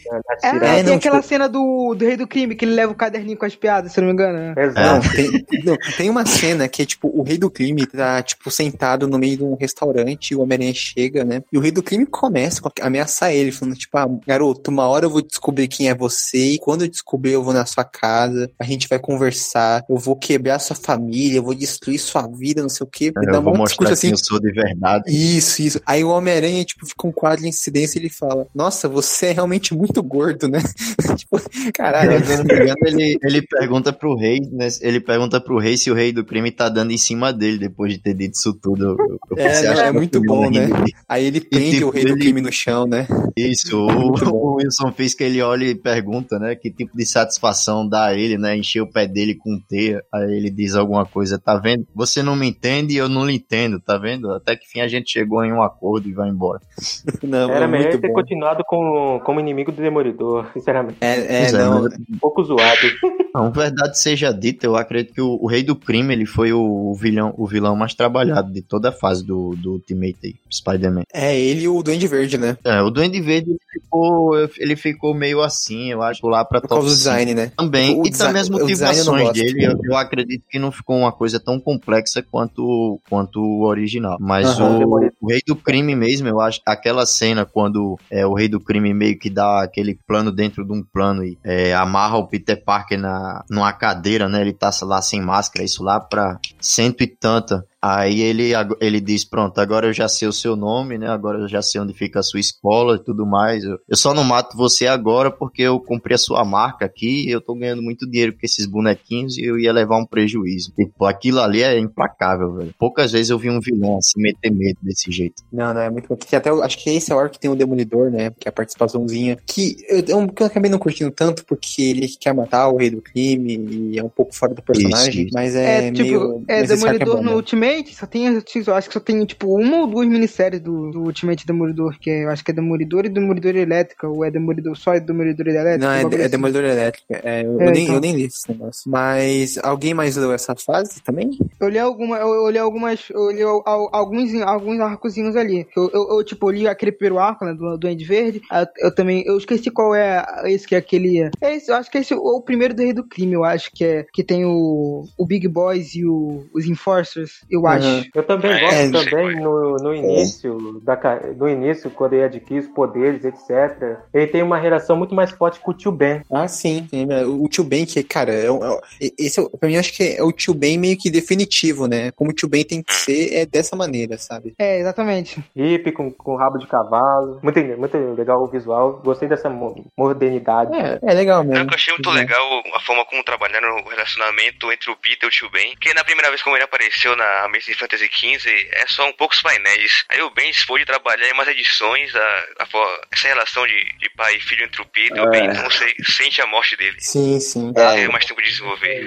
É, É, tem não, aquela tipo- cena do, do Rei do Crime, que ele leva o caderninho com as piadas, se eu não me engano. né? Não, Exato. tem, não, tem uma cena que é tipo, o rei do crime tá, tipo, sentado no meio de um restaurante, e o Homem-Aranha chega, né? E o rei do crime começa a ameaçar ele, falando, tipo, ah, garoto, uma hora eu vou descobrir quem é você, e quando eu descobrir, eu vou na sua casa, a gente vai conversar, eu vou quebrar sua família, eu vou destruir sua vida, não sei o quê. E dá eu vou um mostrar quem eu sou de verdade. Isso, isso. Aí o Homem-Aranha, tipo, fica um quadro em silêncio e ele fala: Nossa, você é realmente muito gordo, né? tipo, caralho. Se eu não me engano, ele, ele pergunta pro rei, né? Ele pergunta pro rei se o rei do crime tá dando em cima dele depois de ter dito isso tudo. Eu- eu É, não, é eu muito bom, né? de- Aí ele prende tipo, o rei do crime no chão, né? Isso, o, o Wilson fez que ele olha e pergunta, né? Que tipo de satisfação dá a ele, né? Encher o pé dele com teia. Aí ele diz alguma coisa, tá vendo? Você não me entende e eu não lhe entendo, tá vendo? Até que fim a gente chegou em um acordo e vai embora. Não, Era é melhor muito ter bom. continuado com, como inimigo do Demolidor, sinceramente. É, é, é, não. mas- Um pouco zoado. Não, verdade seja dita, eu acredito que o, o Rei do Crime ele foi o, vilão, o vilão mais trabalhado de toda a fase do, do Ultimate Spider-Man. É ele e o Duende Verde, né? É, o Duende Verde ele ficou, ele ficou meio assim, eu acho, lá pra Por causa do design, né? Também, O e desi- também as design motivações dele, eu, eu acredito que não ficou uma coisa tão complexa quanto, quanto o original. Mas Aham. o, o Rei do Crime mesmo, eu acho, aquela cena quando é, o Rei do Crime meio que dá aquele plano dentro de um plano e é, amarra o Peter Parker na, numa cadeira, né? Ele tá lá sem máscara, isso lá pra cento e tanta. Aí ele, ele diz, pronto, agora eu já sei o seu nome, né? Agora eu já sei onde fica a sua escola e tudo mais. Eu, eu só não mato você agora porque eu comprei a sua marca aqui e eu tô ganhando muito dinheiro com esses bonequinhos e eu ia levar um prejuízo. Tipo, aquilo ali é implacável, velho. Poucas vezes eu vi um vilão assim meter medo desse jeito. Não, não, é muito bom. Até, eu- acho que esse é o arco que tem o Demolidor, né? Que é a participaçãozinha. Que eu, eu, que eu acabei não curtindo tanto, porque ele quer matar o rei do crime e é um pouco fora do personagem. Isso, Mas é, É, tipo, meio. é Demolidor bom, no né? Ultimate, só tem, eu acho que só tem, tipo, uma ou duas minisséries do, do Ultimate Demolidor, que é, eu acho que é Demolidor e Demolidor Elétrica, ou é Demolidor só e Demolidor Elétrica. Não, é, é assim. Demolidor Elétrica. É, eu, É, eu nem, então. eu nem li esse negócio. Mas alguém mais leu essa fase também? Eu li, alguma, eu, eu li algumas. Eu li al- al- alguns, alguns arcozinhos ali. Eu, eu, eu, tipo, li aquele primeiro arco, né, do, do End Verde. Eu também. Eu esqueci qual é esse que é aquele. É esse, eu acho que esse é o, o primeiro do Rei do Crime, eu acho que é. Que tem o, o Big Boys e o, os Enforcers. Eu eu acho. Eu também É, gosto sei também no, no início, da, ca- no início, quando ele adquire os poderes, etc. Ele tem uma relação muito mais forte com o tio Ben. Ah, sim. né? O tio Ben, que, cara, é, é esse é, pra mim acho que é o tio Ben meio que definitivo, né? Como o tio Ben tem que ser, é dessa maneira, sabe? É, exatamente. Hippie com, com rabo de cavalo. Muito, muito legal o visual. Gostei dessa mo- modernidade. É, é legal É mesmo. eu achei muito legal a forma como trabalharam o relacionamento entre o Peter e o tio Ben. Porque na primeira vez como ele apareceu na Amazing Fantasy XV, é só um poucos painéis. Aí o Ben se foi trabalhar em umas edições, a, a essa relação de, de pai e filho entre o Peter, o Ben não sei, sente a morte dele. Sim, sim. Teve mais tempo de desenvolver.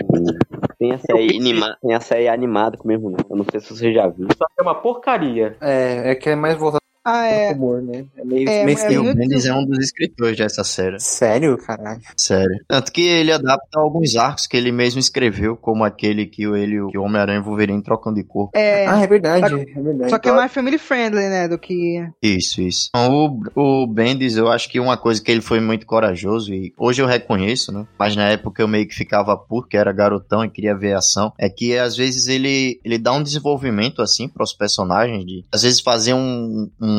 Tem a série, anima, tem a série animada com o mesmo nome. Eu não sei se você já viu. Só que é uma porcaria. É, é que é mais voltado Ah, pro é. humor, né? É meio, É, meio é o muito- Bendis é um dos escritores dessa série. Sério, caralho? Sério. Tanto que ele adapta alguns arcos que ele mesmo escreveu, como aquele que o- ele que o Homem-Aranha e o Wolverine trocam de corpo. É. Ah, é verdade, Só é verdade. Só que é mais family friendly, né? Do que. Isso, isso. Então, O, o Bendis, eu acho que uma coisa que ele foi muito corajoso, e hoje eu reconheço, né? Mas na época eu meio que ficava porque era garotão e queria ver ação. É que às vezes ele, ele dá um desenvolvimento assim para os personagens, de às vezes fazer um, um,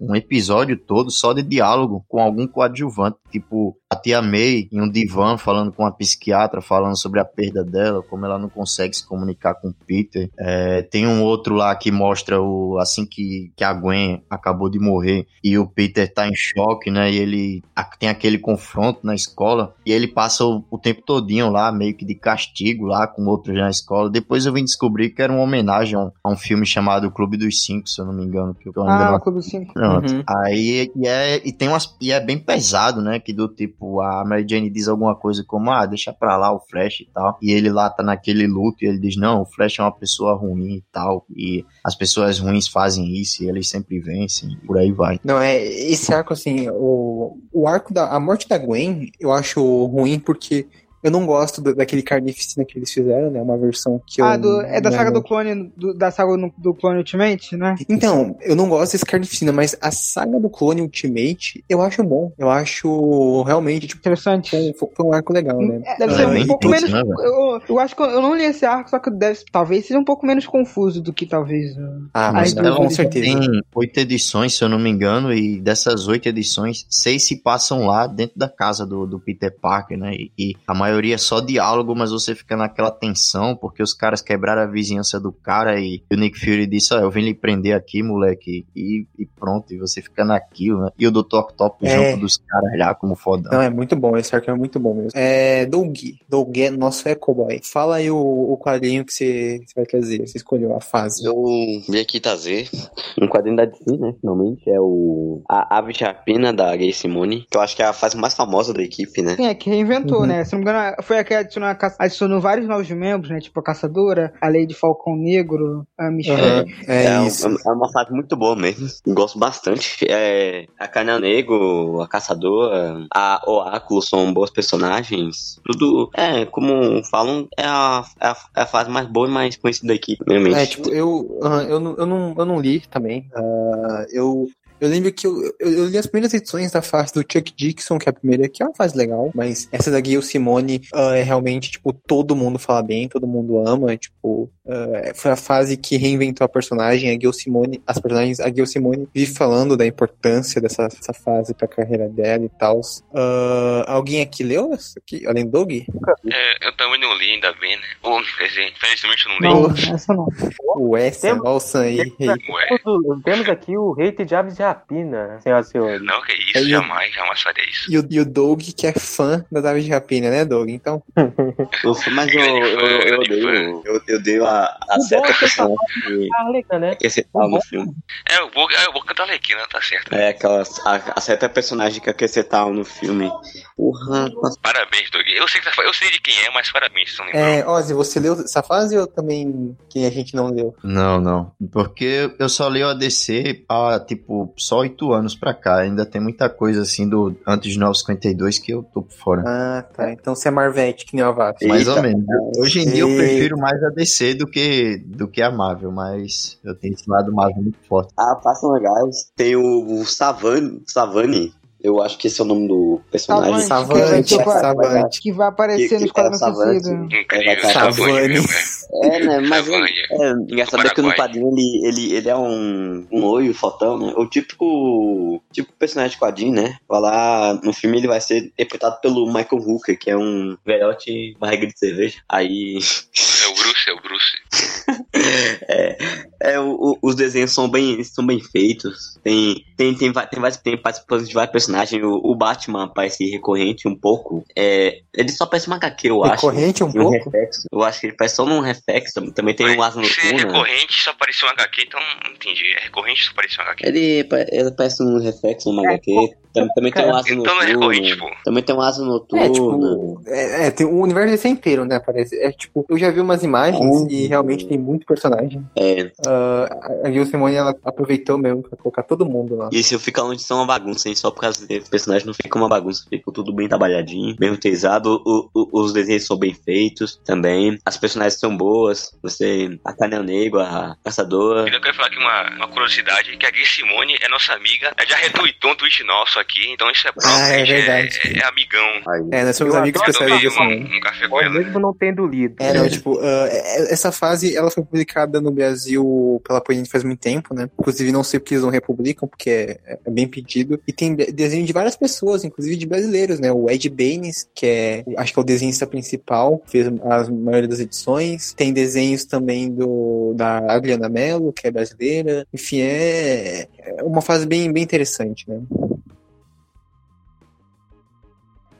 um episódio todo só de diálogo com algum coadjuvante. Tipo, a tia May em um divã falando com a psiquiatra, falando sobre a perda dela, como ela não consegue se comunicar com o Peter. É, tem um outro lá que mostra o assim que, que a Gwen acabou de morrer e o Peter tá em choque, né? E ele tem aquele confronto na escola e ele passa o, o tempo todinho lá, meio que de castigo lá com outros na escola. Depois eu vim descobrir que era uma homenagem a um, filme chamado Clube dos Cinco, se eu não me engano, que eu Ah, não Clube 5. Pronto. Uhum. Aí e é, e tem umas, e é bem pesado, né? Do tipo, a Mary Jane diz alguma coisa como, ah, deixa pra lá o Flash e tal. E ele lá tá naquele luto e ele diz, não, o Flash é uma pessoa ruim e tal. E as pessoas ruins fazem isso e eles sempre vencem, por aí vai. Não, é esse arco, assim, o, o arco da a morte da Gwen, eu acho ruim porque eu não gosto do- daquele carnificina que eles fizeram, né? Uma versão que eu. Ah, do, é da não- saga do clone, do- da saga no- do clone Ultimate, né? Então, eu não gosto desse carnificina, mas a saga do clone Ultimate eu acho bom. Eu acho realmente, tipo, Interessante. foi, foi um arco legal, né? É, Deve É ser bem um pouco menos. né, eu, eu acho que eu, não li esse arco, só que deve, talvez seja um pouco menos confuso do que talvez. uh, Ah, mas ela com certeza. Tem oito edições, se eu não me engano, e dessas oito edições, seis se passam lá dentro da casa do, do Peter Parker, né? E, e a maioria é só diálogo, mas você fica naquela tensão, porque os caras quebraram a vizinhança do cara e o Nick Fury disse, ó, eu vim lhe prender aqui, moleque, e, e pronto, e você fica naquilo, né? E o Dr. Octopus É. junto dos caras lá como fodão. Não, é muito bom, esse arco é muito bom mesmo. É, Doug, Doug é nosso ecoboy. Fala aí o, o quadrinho que você, você vai trazer, você escolheu a fase. Eu vim aqui trazer um quadrinho da DC, né? Finalmente. É o. A Ave de Rapina da Gay Simone. Que eu acho que é a fase mais famosa da equipe, né? Sim, é que reinventou, Uhum. né? Se não me engano, foi a que adicionou, adicionou vários novos membros, né? Tipo a Caçadora, a Lady Falcão Negro, a Michelle. É, É, um- isso. é uma fase muito boa mesmo. Gosto bastante. É, a Canel Negro, a Caçadora, a Oáculo são boas personagens. Tudo, é, como falam, é a, é a, é a fase mais boa e mais conhecida da equipe, realmente. É, tipo, eu, eu, não, eu, não, eu não li também. Ah, eu, eu lembro que eu, eu, eu li as primeiras edições da fase do Chuck Dixon, que é a primeira, que é uma fase legal, mas essa da Gayle Simone ah, é realmente, tipo, todo mundo fala bem, todo mundo ama, tipo, ah, foi a fase que reinventou a personagem, a Gayle Simone, as personagens, a Gayle Simone vive falando da importância dessa, dessa fase pra carreira dela e tal. alguém aqui leu isso aqui, além do Doug? É, eu também não li, ainda bem, né? Ou, infelizmente eu não li. Não, essa não. O Wes, Tem- olha o Sam aí. Temos, aqui o hate de aves de rapina, senhoras e senhores. não, que isso, Aí- jamais, jamais faria isso. E o, e o Doug, que é fã das aves de rapina, né, Doug? Então, Eu- mas eu, eu, eu, odeio, eu, eu odeio a, a certa personagem que Arlequina, né? que tá no filme. É, o Boca, é, o Boca da Alequina, tá certo. É aquela, a, a certa personagem que acrescentaram no filme. Porra, Parabéns, Doug. Eu sei, que tá- eu sei de quem é, mas parabéns, lembrando. é, Ozzy, você leu essa fase ou também que a gente não leu? Não, não. Porque eu só li o ADC há, tipo, só oito anos pra cá. Ainda tem muita coisa, assim, do antes de 952 que eu tô por fora. Ah, tá. Então você é Marvete, que nem o Avast. Mais Eita. ou menos. Hoje em dia eu prefiro mais a DC do que, do que a Marvel, mas eu tenho esse lado Marvel muito forte. Ah, passam legais. Tem o, o Savani, Savani Eu acho que esse é o nome do personagem. Savante, que, vai, Savante. que vai aparecer Que- no que Esquadrão é o Savante. Suicida. Mesmo, é. É, né? Mas é, é engraçado é que no quadrinho ele, ele, ele é um, um loiro, fotão, né? O típico, tipo personagem de quadrinho, né? Vai lá, no filme ele vai ser interpretado pelo Michael Hooker, que é um velhote barriga de cerveja. Aí. É o Bruce, é o Bruce. é, é, o- o- os desenhos são bem, são bem feitos. Tem, tem, tem, tem vários tem participantes de vários personagens. O, o Batman parece recorrente um pouco. É, ele só parece uma HQ, eu acho. Recorrente um um pouco? reflexo. Eu acho que ele parece só num reflexo. Também tem um Se é noturna. recorrente, só apareceu um HQ, então não entendi. É recorrente, só apareceu um HQ. Ele, ele parece um reflexo numa HQ. Tam- Também tem um asa Então é noturno. recorrente, pô. Também tem um asa É, noturno. tipo, é, é, tem o universo desse é inteiro, né? Parece. É tipo, eu já vi umas imagens Uhum. e realmente tem muito personagem. É, Ah, a Gil Simone ela aproveitou mesmo pra colocar todo mundo lá. e esse eu fico onde são uma bagunça, hein? Só por causa desse personagem não fica uma bagunça, fica tudo bem trabalhadinho, bem roteirizado. O- o- os desenhos são bem feitos também. As personagens são boas. Você, a Canel Negro, a Caçadora. Eu quero falar aqui uma, uma curiosidade, que a Gui Simone é nossa amiga, ela já retweetou um tweet nosso aqui, então isso é prova Ah, é a gente verdade. é, é amigão. É, nós somos Eu amigos especiais Gil um, Simone. um café com Ou ela. mesmo não tendo lido. É, não, tipo, é- essa fase ela foi publicada no Brasil pela Panini faz muito tempo, né? Inclusive não sei porque eles não republicam, porque é, é bem pedido. E tem de- desenho de várias pessoas, inclusive de brasileiros, né? O Ed Baines, que é, acho que é o desenhista principal, fez a maioria das edições. Tem desenhos também do da Adriana Mello, que é brasileira. Enfim, é, é uma fase bem, bem interessante, né?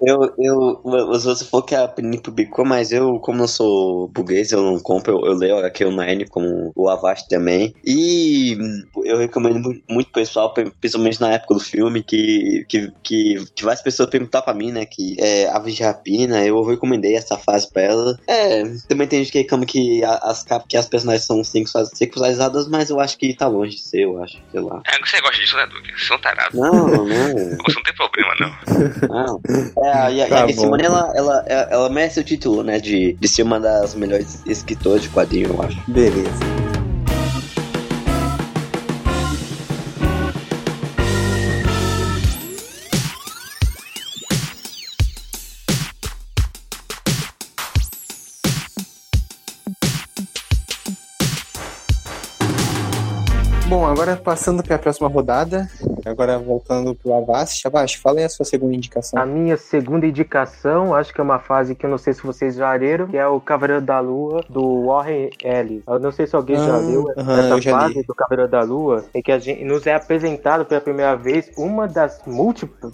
Eu, eu, você falou que a Panini publicou, mas eu, como não sou burguês, eu não compro, eu, eu leio aqui online, como o Avast também. E eu recomendo mu- muito pessoal, pe- principalmente na época do filme, que, que, que, que várias pessoas perguntaram pra mim, né, que é Aves de Rapina, eu recomendei essa fase pra ela. É, também tem gente que reclama que as, cap- que as personagens são sexualiz- sexualizadas, mas eu acho que tá longe de ser, eu acho, sei lá. É, você gosta disso, né, Duque? Você é um tarado. Não, não. Você não tem problema, não. Não. É, e a, Tá e a bom. Gui Simone, ela, ela, ela merece o título, né? De, de ser uma das melhores escritoras de quadrinho, eu acho. Beleza. Bom, agora passando para a próxima rodada, agora voltando pro Avast. Avast, fala aí a sua segunda indicação. A minha segunda indicação, acho que é uma fase que eu não sei se vocês já leram, que é o Cavaleiro da Lua, do Warren Ellis. Eu não sei se alguém já Ah, leu aham, essa já fase li. do Cavaleiro da Lua, em que a gente nos é apresentado pela primeira vez uma das múltiplas,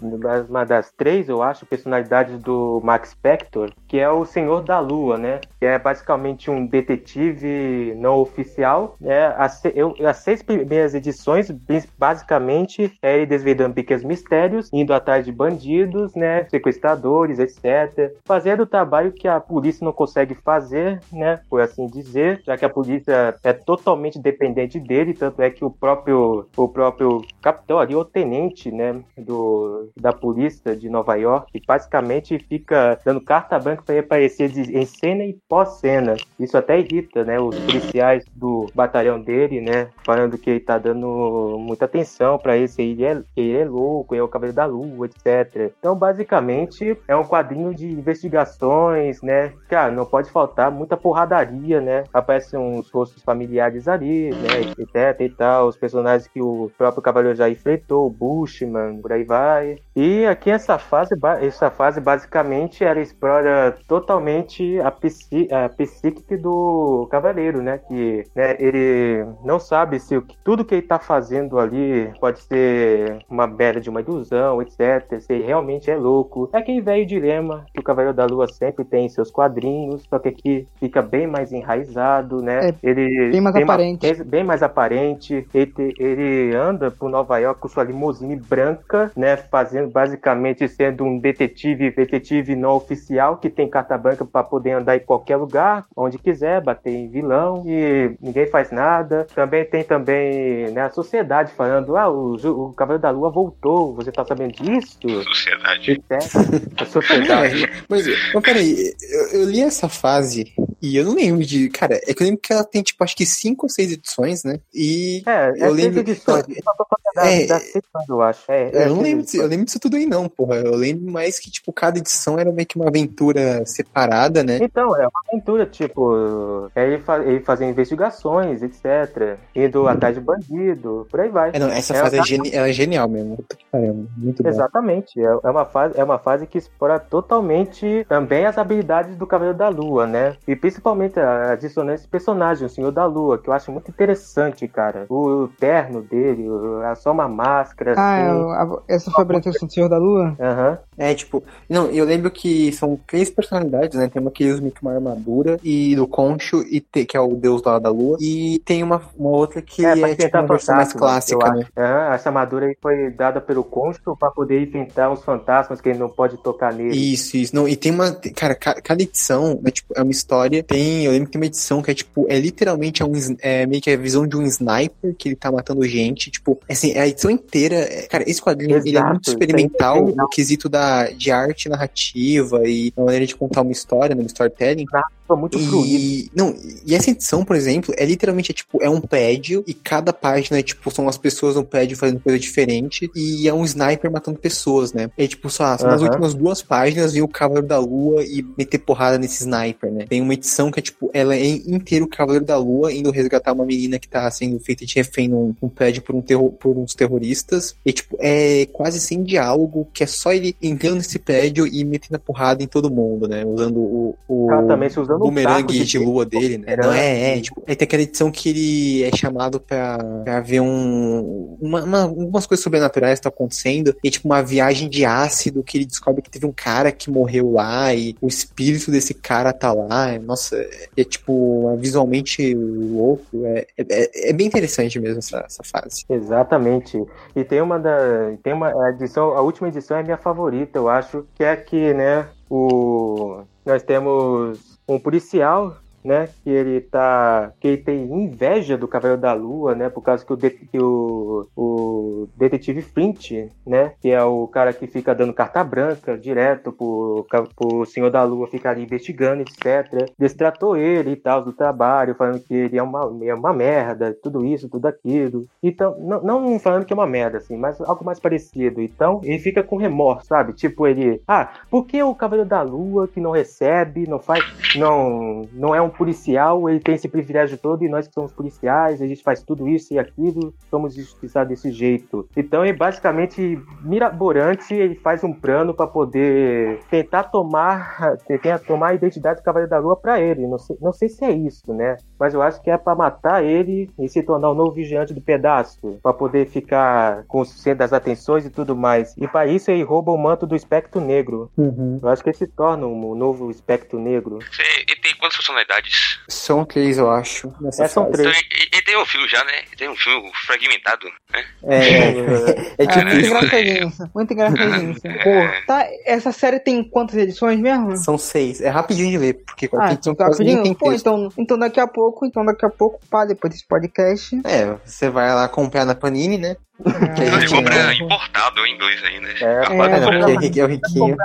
uma das três, eu acho, personalidades do Max Spector, que é o Senhor da Lua, né? Que é basicamente um detetive não oficial, né? As, eu, as seis primeiras edições, basicamente, é ele desvendando pequenos mistérios, indo atrás de bandidos, né? Sequestradores, etc. Fazendo o trabalho que a polícia não consegue fazer, né? Por assim dizer, já que a polícia é totalmente dependente dele, tanto é que o próprio, o próprio capitão ali, o tenente, né? Do, da polícia de Nova York, basicamente fica dando carta branca ele aparecer em cena e pós-cena. Isso até irrita, né? Os policiais do batalhão dele, né? Falando que ele tá dando muita atenção para esse ele é, que ele é louco, ele é o Cavaleiro da Lua, etc. Então, basicamente, é um quadrinho de investigações, né? Cara, não pode faltar muita porradaria, né? Aparecem uns rostos familiares ali, né? Etc e tal, os personagens que o próprio Cavaleiro já enfrentou, o Bushman, por aí vai. E aqui essa fase, essa fase basicamente ela explora totalmente a, psi, a psíquica do Cavaleiro, né? Que né, ele não sabe se o que- tudo que ele tá fazendo ali pode ser uma bela de uma ilusão, etc. Se ele realmente é louco. É aquele velho dilema que o Cavaleiro da Lua sempre tem em seus quadrinhos, só que aqui fica bem mais enraizado, né? É, ele bem mais aparente. bem mais aparente. Ele, ele anda por Nova York com sua limusine branca, né? Fazendo basicamente sendo um detetive, detetive não oficial que tem carta branca para poder andar em qualquer lugar, onde quiser, bater em vilão e ninguém faz nada. Também tem também né, a sociedade falando: ah, o, o Cavaleiro da Lua voltou, você tá sabendo disso? Sociedade. Etc. A sociedade. É, mas, mas peraí, eu, eu li essa fase e eu não lembro de. Cara, é que eu lembro que ela tem, tipo, acho que cinco ou seis edições, né? E É, é Eu seis lembro- edições. Da, é, da semana, eu acho. É, eu não lembro, eu lembro disso tudo aí não, porra. Eu lembro mais que, tipo, cada edição era meio que uma aventura separada, né? Então, é uma aventura, tipo, é ele, fa ele fazendo investigações, etc. Indo atrás de bandido, por aí vai. É, não, essa é fase é, geni é, genial mesmo. Muito. Exatamente. É, é, uma fase, é uma fase que explora totalmente também as habilidades do Cavaleiro da Lua, né? E principalmente a dissonância de personagem, o Senhor da Lua, que eu acho muito interessante, cara. O, terno dele, é só uma máscara. Ah, assim. é, essa foi a apresentação do Senhor da Lua? Aham. Uhum. É, tipo, não, eu lembro que são três personalidades, né? Tem uma que usa meio que uma armadura, e do Concho, e te, que é o deus lá da lua, e tem uma, uma outra que é, é tipo, uma versão mais clássica, né? Uhum, essa armadura aí foi dada pelo Concho pra poder enfrentar os fantasmas que ele não pode tocar nele. Isso, isso. Não, e tem uma. Cara, cada edição é, tipo, é uma história. Tem. Eu lembro que tem uma edição que é tipo. É literalmente é um, é, meio que a visão de um sniper que ele tá matando gente. Tipo, assim, a edição inteira. É, cara, esse quadrinho Exato, ele é muito experimental no quesito da, de arte narrativa e maneira de contar uma história, no né, storytelling. Exato muito fluido. Não, e essa edição, por exemplo, é literalmente é, tipo, é um prédio e cada página é tipo, são as pessoas no prédio fazendo coisa diferente e é um sniper matando pessoas, né? É tipo, só, uhum. nas últimas duas páginas vem o Cavaleiro da Lua e meter porrada nesse sniper, né? Tem uma edição que é tipo, ela é inteiro o Cavaleiro da Lua indo resgatar uma menina que tá sendo feita de refém num, num prédio por, um terror, por uns terroristas. E tipo, é quase sem diálogo, que é só ele entrando nesse prédio e metendo a porrada em todo mundo, né? Usando o. o... Cara, também se usando bumerangue de, de lua dele, né? Não, é, é, tipo, aí tem aquela edição que ele é chamado pra, pra ver um, uma, uma, algumas coisas sobrenaturais que estão acontecendo, e tipo uma viagem de ácido que ele descobre que teve um cara que morreu lá, e o espírito desse cara tá lá, nossa, é, é tipo, visualmente louco, é, é, é, bem interessante mesmo essa, essa fase. Exatamente, e tem uma da, tem uma a edição, a última edição é a minha favorita, eu acho, que é que, né, o nós temos policial né? Que ele tá. que ele tem inveja do Cavaleiro da Lua, né? Por causa que o, de, que o, o detetive Flint, né? Que é o cara que fica dando carta branca direto pro, pro Senhor da Lua ficar investigando, etc. Destratou ele e tal do trabalho, falando que ele é uma, é uma merda, tudo isso, tudo aquilo. Então, não, não falando que é uma merda, assim, mas algo mais parecido. Então, ele fica com remorso, sabe? Tipo, ele. Ah, por que o Cavaleiro da Lua que não recebe, não faz. não, não é um um policial, ele tem esse privilégio todo, e nós que somos policiais, a gente faz tudo isso e aquilo, somos justiçados desse jeito. Então, ele basicamente, mirabolante, ele faz um plano para poder tentar tomar, tentar tomar a identidade do Cavaleiro da Lua para ele. Não sei, não sei se é isso, né? Mas eu acho que é para matar ele e se tornar o novo vigiante do pedaço, para poder ficar com o centro das atenções e tudo mais. E para isso ele rouba o manto do espectro negro. Uhum. Eu acho que ele se torna um novo espectro negro. e tem quantas funcionalidades? São três, eu acho. É, são três. Então, e, e, tem um filme já, né? Tem um filme fragmentado, né? É, é, tipo é, muito engraçadinho. Muito engraçadinho. Pô, tá, essa série tem quantas edições mesmo? São seis. É rapidinho de ler, porque ah, edição tá rapidinho? tem Pô, então, então daqui a pouco, então daqui a pouco, pá, depois desse podcast. É, você vai lá comprar na Panini, né? É, ele compra importado em inglês ainda. É, é, é, é o riquinho.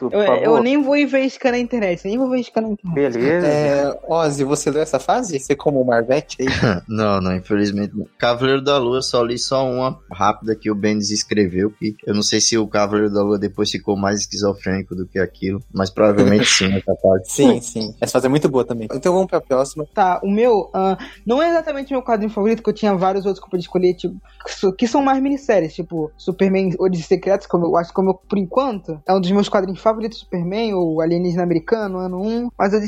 Eu, eu, nem vou ver isso na internet, nem vou ver na internet. Beleza. É, Ozzy, você leu essa fase? Você como o Marvete aí? não, não, infelizmente não. Cavaleiro da Lua, só li só uma rápida que o Bendis escreveu, que eu não sei se o Cavaleiro da Lua depois ficou mais esquizofrênico do que aquilo, mas provavelmente sim, essa fase. Sim, sim. Essa fase é muito boa também. Então vamos pra próxima. Tá, o meu, uh, não é exatamente o meu quadrinho favorito, que eu tinha vários outros que eu podia escolher, tipo, que são mais minisséries, tipo Superman Odisseia Secretos, como eu acho como eu, por enquanto, é um dos meus quadrinhos favoritos Superman, o Alienígena Americano, ano 1. Mas eu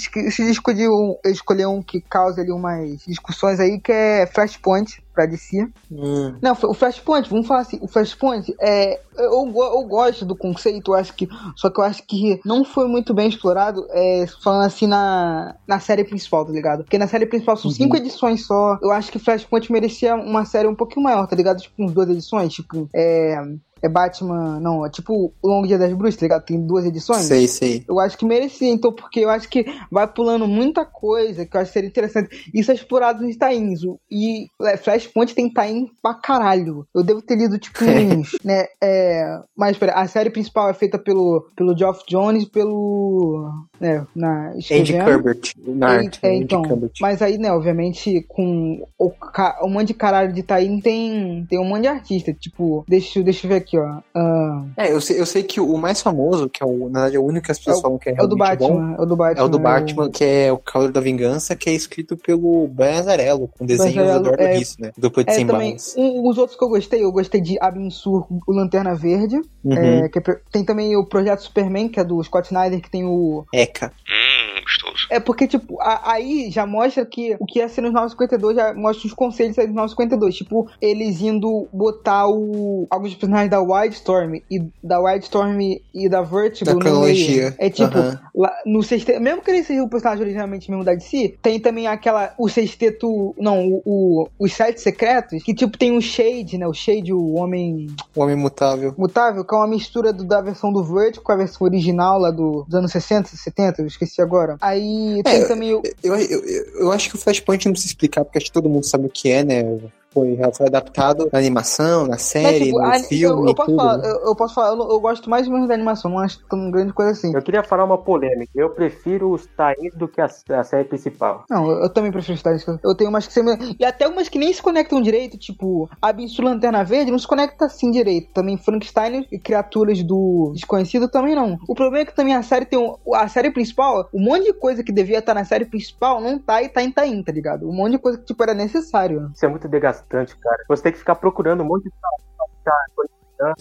escolhi um, eu escolhi um que causa ali umas discussões aí, que é Flashpoint pra DC. Hum. Não, o Flashpoint, vamos falar assim, o Flashpoint é. Eu, eu gosto do conceito, eu acho que. Só que eu acho que não foi muito bem explorado, é, falando assim na, na série principal, tá ligado? Porque na série principal são uhum. cinco edições só. Eu acho que Flashpoint merecia uma série um pouquinho maior, tá ligado? Tipo, uns duas edições, tipo, é é Batman. Não, é tipo o Longo Dia das Bruxas, tá ligado? Tem duas edições. Sei, sei. Eu acho que merecia, então, porque eu acho que vai pulando muita coisa que eu acho que seria interessante. Isso é explorado nos tains. E é, Flashpoint tem tain pra caralho. Eu devo ter lido, tipo, uns, né? É, mas, pera, a série principal é feita pelo, pelo Geoff Jones pelo. Né, na, Andy Herbert. Na arte, é, então, mas aí, né, obviamente, com o, um monte de caralho de tain tem, tem um monte de artista. Tipo, deixa, deixa eu ver aqui, ó. Uh... É, eu sei, eu sei que o mais famoso, que é o, na verdade, é o único que as pessoas é o, falam que é, é o do Batman. Bom, é o do Batman. É o do Batman, que é o Cavaleiro da Vingança, que é escrito pelo Brian Azarello, com desenhos do Eduardo é, Risso, né? Dupla de é, 100 também, um, Os outros que eu gostei, eu gostei de Abensur, o Lanterna Verde. Uhum. É, que é, tem também o Projeto Superman, que é do Scott Snyder, que tem o... Eca. Gostoso. É porque, tipo, a, aí já mostra que o que ia ser nos 952, já mostra os conselhos aí dos 952. Tipo, eles indo botar o, alguns personagens da Wildstorm e da Wildstorm e da Vertigo da no meio. É tipo, uhum. lá, no sexteto, mesmo que ele seja o personagem originalmente mesmo da DC, tem também aquela, o sexteto, não, o, o, os sete secretos, que tipo tem o Shade, né? O Shade, o homem... O homem mutável. Mutável, que é uma mistura do, da versão do Vertigo com a versão original lá do, dos anos 60, 70, eu esqueci agora. Aí tem é, também o... Eu, eu, eu, eu acho que o Flashpoint não precisa explicar, porque acho que todo mundo sabe o que é, né? Foi, foi adaptado na animação, na série, tipo, no a, filme. Eu, eu posso tudo, falar, né? eu, eu, posso falar, eu, eu, gosto mais mesmo da animação, não acho tão grande coisa assim. Eu queria falar uma polêmica. Eu prefiro os tains do que a, a, série principal. Não, eu, também prefiro os tains. Eu tenho umas que E até umas que nem se conectam direito, tipo, a Absu Lanterna Verde não se conecta assim direito. Também Frankenstein e criaturas do desconhecido também não. O problema é que também a série tem um, a série principal, um monte de coisa que devia estar na série principal não tá e tá em Tain, tá ligado? Um monte de coisa que tipo era necessário. Isso é muito desgastante, cara. Você tem que ficar procurando um monte de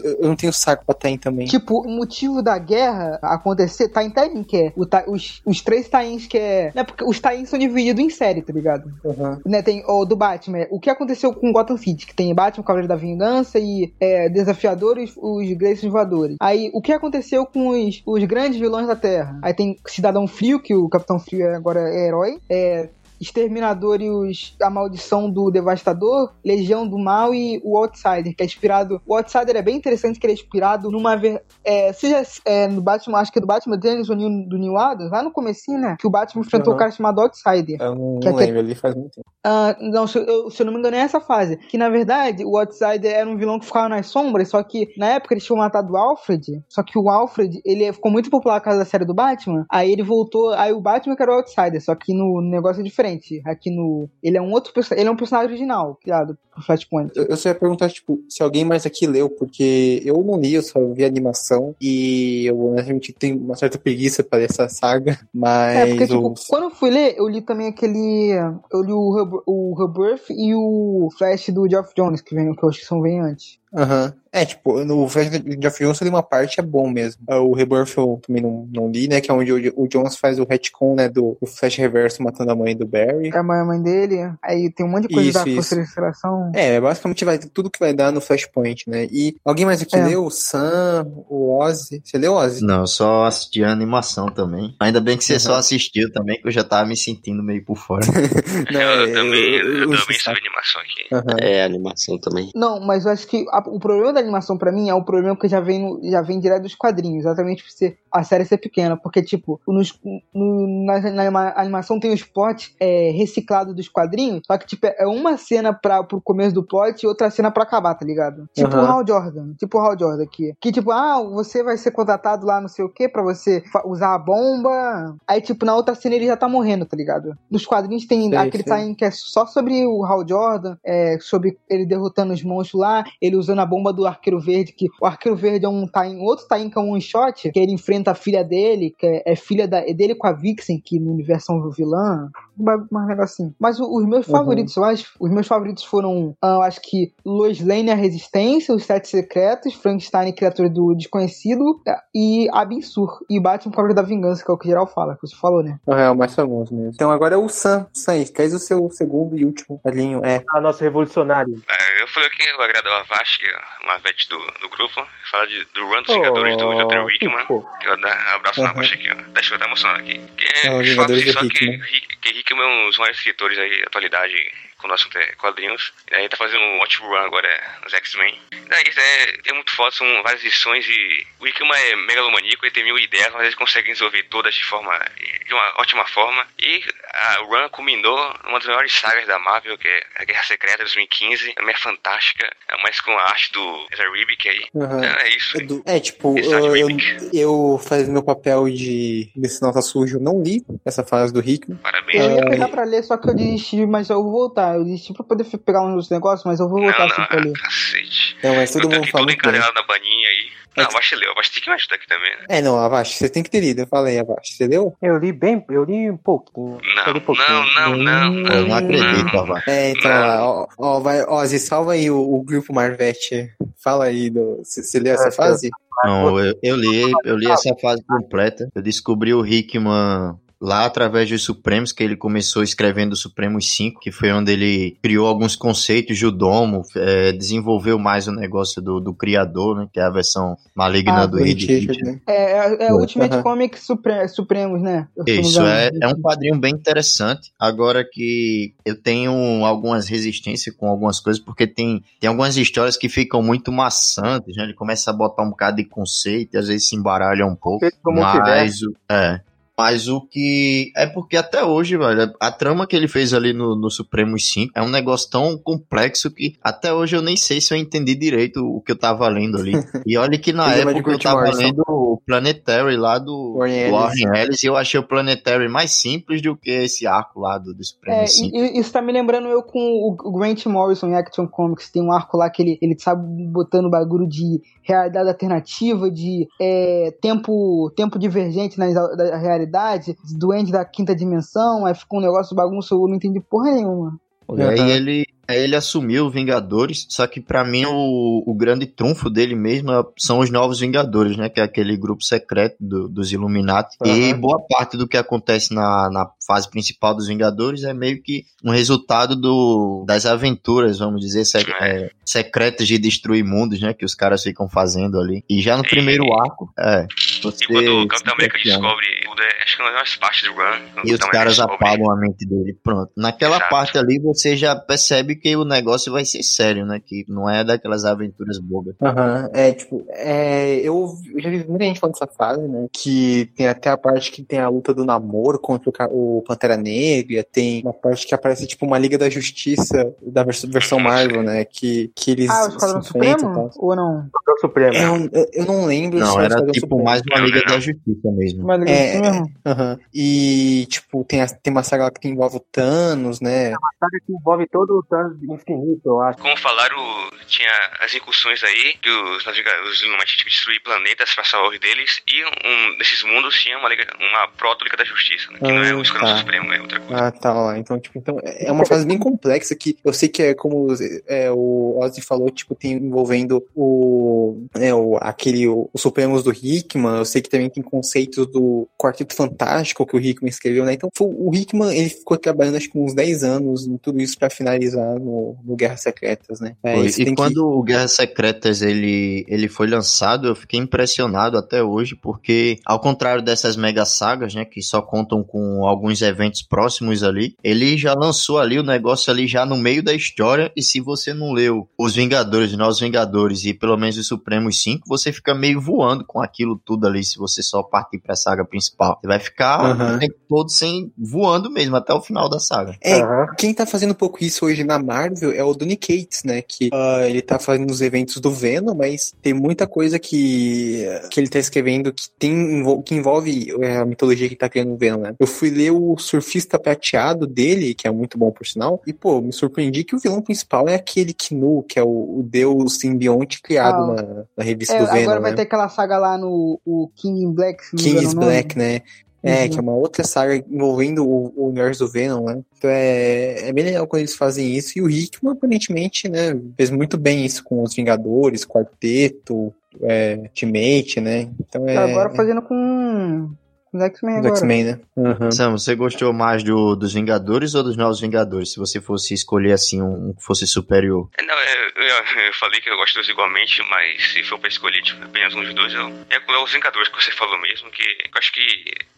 eu não tenho saco pra Tain também. Tipo, o motivo da guerra acontecer tá em Tain, que é o ta, os, os três Tains que é. Né, porque os Tains são divididos em série, tá ligado? Uhum. Né, tem o do Batman. O que aconteceu com Gotham City? Que tem Batman, Cavaleiro da Vingança e é, Desafiadores, os Graces Voadores. Aí, o que aconteceu com os, os grandes vilões da Terra? Aí tem Cidadão Frio, que o Capitão Frio agora é herói. É, Exterminador e os, a Maldição do Devastador, Legião do Mal e o Outsider, que é inspirado. O Outsider é bem interessante, que ele é inspirado numa. É, seja é, no Batman, acho que é do Batman Dennis ou do New Adams, lá no comecinho, né? Que o Batman enfrentou uhum. um cara chamado Outsider. Eu não, que não lembro, ali faz muito tempo. Uh, não, se eu, se eu, não me engano, é essa fase. Que na verdade o Outsider era um vilão que ficava nas sombras, só que na época eles tinham matado o Alfred. Só que o Alfred, ele ficou muito popular por causa da série do Batman. Aí ele voltou. Aí o Batman que era o Outsider, só que no, no negócio é diferente diferente. Aqui no. Ele é um outro Ele é um personagem original, criado Flashpoint. Eu, eu só ia perguntar, tipo, se alguém mais aqui leu, porque eu não li, eu só vi a animação. E eu honestamente tenho uma certa preguiça para essa saga. Mas. É, porque, tipo, quando eu fui ler, eu li também aquele. Eu li o, o Rebirth e o Flash do Geoff Jones, que, vem, que eu acho que são bem antes. Aham. Uhum. É, tipo, no Flash de Jones ali uma parte é bom mesmo. Ah, o Rebirth eu também não, não li, né? Que é onde o, o Jones faz o retcon, né? Do, do Flash Reverso matando a mãe do Barry. É a mãe, a mãe dele. Aí tem um monte de coisa isso, da restauração. É, basicamente vai tudo que vai dar no Flashpoint, né? E alguém mais aqui é. leu? O Sam, o Ozzy. Você leu Ozzy? Não, eu só assisti a animação também. Ainda bem que você uhum. só assistiu também, que eu já tava me sentindo meio por fora. não, eu, eu, também, eu, eu também sou animação aqui. Uhum. É, animação também. Não, mas eu acho que a, o problema da animação para mim é um problema que já vem, no, já vem direto dos quadrinhos, exatamente por ser, a série ser pequena. Porque, tipo, nos, no, na, na, animação tem os plots é, reciclados dos quadrinhos, só que, tipo, é uma cena pra, pro começo do plot e outra cena pra acabar, tá ligado? Tipo uhum. o Hal Jordan. Tipo o Hal Jordan aqui. Que, tipo, ah, você vai ser contratado lá não sei o que pra você usar a bomba. Aí, tipo, na outra cena ele já tá morrendo, tá ligado? Nos quadrinhos tem sei, aquele time que é só sobre o Hal Jordan, é, sobre ele derrotando os monstros lá, ele usando a bomba do Arqueiro Verde, que o Arqueiro Verde é um time, outro time que é um one shot, que ele enfrenta a filha dele, que é, é filha da, é dele com a Vixen, que no universo é um vilã. Mais negocinho. Assim. Mas os meus uhum. favoritos, eu acho, os meus favoritos foram, ah, eu acho que Lois Lane a Resistência, Os Sete Secretos, Frankenstein Criatura do Desconhecido é, e Abensur. E Batman Cobra da Vingança, que é o que geral fala, que você falou, né? É, o mais famoso mesmo. Então agora é o Sam. Sam, queres o seu segundo e último alinho? É. A nosso revolucionário. É, eu falei que eu agrado a Vash, que é uma vet do, do grupo. Fala de, do Run dos Vingadores do Jonathan Hickman. Que eu abraço uhum. na Vash aqui, ó. Deixa eu estar emocionado aqui. Que é, é só, só que, que Hickman é um dos maiores escritores aí da atualidade com nossos quadrinhos. E aí tá fazendo um ótimo run agora nos X-Men. Daí é, tem muito foto, são várias edições e o Hickman é megalomaníaco, ele tem mil ideias, mas ele consegue resolver todas de forma de uma ótima forma. E a run culminou numa das maiores sagas da Marvel, que é a Guerra Secreta 2015. Também é fantástica, mas com a arte do Ezra Ribic aí. Uhum. É, é isso. É, tipo, eu, eu, eu fazendo meu papel de desse nota sujo, não li essa fase do Hickman. Parabéns. Eu ia pegar pra ler, só que eu desisti, mas eu vou voltar. Eu desisti pra poder pegar uns negócios, mas eu vou voltar não, assim pra ler. Cacete. Não, mas todo eu mundo fala. Tudo encadenado na baninha aí. Não, Avash leu. Avash tem que me ajudar aqui também, né? É, não, Avash, você tem que ter lido. Eu falei, Avash, você leu? Eu li bem, eu li um pouquinho. Não, li pouquinho. não, não, não, não. Eu não acredito, Avash. É, então, ó, ó, vai, Ozzy, salva aí o, o grupo Marvete. Fala aí, do, você leu essa É, fase? Não, eu, eu li, eu li essa fase completa. Eu descobri o Hickman lá através dos Supremos, que ele começou escrevendo Supremos 5, que foi onde ele criou alguns conceitos de Domo, é, desenvolveu mais o negócio do, do criador, né, que é a versão maligna Ah, do Richard, Richards. né? É, é, é o Ultimate Aham. Comics Supre Supremos, né? Eu Isso, é, é um quadrinho bem interessante. Agora que eu tenho algumas resistências com algumas coisas, porque tem, tem algumas histórias que ficam muito maçantes, né? Ele começa a botar um bocado de conceito e às vezes se embaralha um pouco. Mas, o- é. Mas o que. É porque até hoje, velho, a trama que ele fez ali no, no Supremos 5 é um negócio tão complexo que até hoje eu nem sei se eu entendi direito o que eu tava lendo ali. E olha que na é época eu tava Morrison. lendo o Planetary lá do Warren Ellis. Warren Ellis e eu achei o Planetary mais simples do que esse arco lá do, do É, Supremos 5. e- e isso tá me lembrando eu com o Grant Morrison em Action Comics. Tem um arco lá que ele, ele sabe botando bagulho de realidade alternativa, de é, tempo, tempo divergente na da realidade, doente da quinta dimensão, aí ficou um negócio bagunça, eu não entendi porra nenhuma. E aí Aham. ele, aí ele assumiu Vingadores, só que pra mim o, o grande trunfo dele mesmo é- são os Novos Vingadores, né? Que é aquele grupo secreto do- dos Illuminati. E Aham. boa parte do que acontece na, na fase principal dos Vingadores é meio que um resultado do, das aventuras, vamos dizer, sec- é, secretas de destruir mundos, né? Que os caras ficam fazendo ali. E já no primeiro arco, é. Você E quando o Capitão América descobre tudo, é, acho que é uma das partes do run. E os caras descobre- apagam a mente dele. Pronto. Naquela Exato. parte ali você já percebe que o negócio vai ser sério, né? Que não é daquelas aventuras bobas. Aham, é tipo, é, eu, eu já vi muita gente falando dessa fase, né? Que tem até a parte que tem a luta do namoro contra o, o Pantera Negra, tem uma parte que aparece tipo uma Liga da Justiça da vers- versão Marvel, né? Que, que eles Ah, o Esquadrão e Supremo? tal. Ou não? O Supremo. É, eu, eu- eu não lembro Não, se é o era tipo Supremo. mais uma Liga da Justiça mesmo. Mas É, isso mesmo. Aham. E, tipo, tem, a- tem uma saga lá que envolve o Thanos, né? Saga que envolve todo o Thanos infinito, eu acho. Como falaram, tinha as incursões aí, que os, os Illuminati tinham que destruir planetas para salvar deles, e um desses mundos tinha uma, liga, uma proto-liga da justiça, né? Que não é Ah, o Esquadrão tá. Supremo, é outra coisa. Ah, tá lá. Então, tipo, então é uma fase bem complexa que eu sei que é como é, o Ozzy falou, tipo, tem envolvendo o, é, o aquele o, os Supremos do Hickman. Eu sei que também tem conceitos do Quarteto Fantástico que o Hickman escreveu, né? Então, o Hickman ele ficou trabalhando acho que uns 10 anos em tudo isso pra finalizar no, no Guerras Secretas, né? É, E tem que- quando o Guerras Secretas ele, ele foi lançado, eu fiquei impressionado até hoje, porque ao contrário dessas mega sagas, né, que só contam com alguns eventos próximos ali, ele já lançou ali o negócio ali já no meio da história, e se você não leu Os Vingadores, Novos Vingadores e pelo menos os Supremos 5, você fica meio voando com aquilo tudo ali, se você só partir pra saga principal. Você vai ficar Aham. o tempo todo sem voando mesmo, até o final da saga. É, Aham. Quem tá fazendo um pouco isso hoje na Marvel é o Donny Cates, né? Que ah, ele tá fazendo os eventos do Venom, mas tem muita coisa que, que ele tá escrevendo que, tem, que envolve é, a mitologia que ele tá criando no Venom, né? Eu fui ler o Surfista Prateado dele, que é muito bom por sinal, e pô, me surpreendi que o vilão principal é aquele Knu, que é o, o deus simbionte criado Ah, na, na revista É, do Venom, agora vai né? ter aquela saga lá no o King in Black. o nome. Black, né? É, Uhum. que é uma outra saga envolvendo o, o universo do Venom, né? Então é, é bem legal quando eles fazem isso. E o Hickman, aparentemente, né, fez muito bem isso com os Vingadores, Quarteto, é, Ultimate, né? Então é. Tá agora fazendo com Os X-Men Os agora. X-Men, né? Uhum. Sam, você gostou mais do, dos Vingadores ou dos Novos Vingadores? Se você fosse escolher assim um que fosse superior. É, Não, é, eu, eu falei que eu gosto dos igualmente, mas se for pra escolher tipo, apenas um dos dois, eu é os Vingadores que você falou mesmo, que eu acho que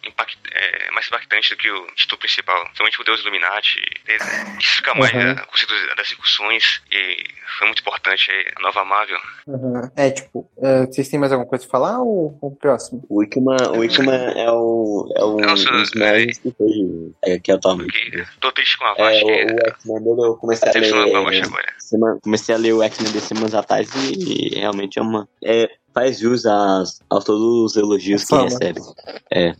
impact, é mais impactante do que o título principal. Principalmente o Deus Illuminati. é, Isso fica mais Uhum. né, o conceito das discussões e foi muito importante é, a nova Marvel. Uhum. É, tipo, é, vocês têm mais alguma coisa pra falar ou ou o próximo? O Wickman, o Wickman é o. É o, Nossa, um dos melhores que foi é, aqui atualmente. Tô triste com a É, Vast, o, o X-Men dele eu comecei a a ler. Vast agora. Sema- comecei a ler o X-Men de semanas atrás e, e realmente é uma. É, faz jus às, a todos os elogios que recebe. É,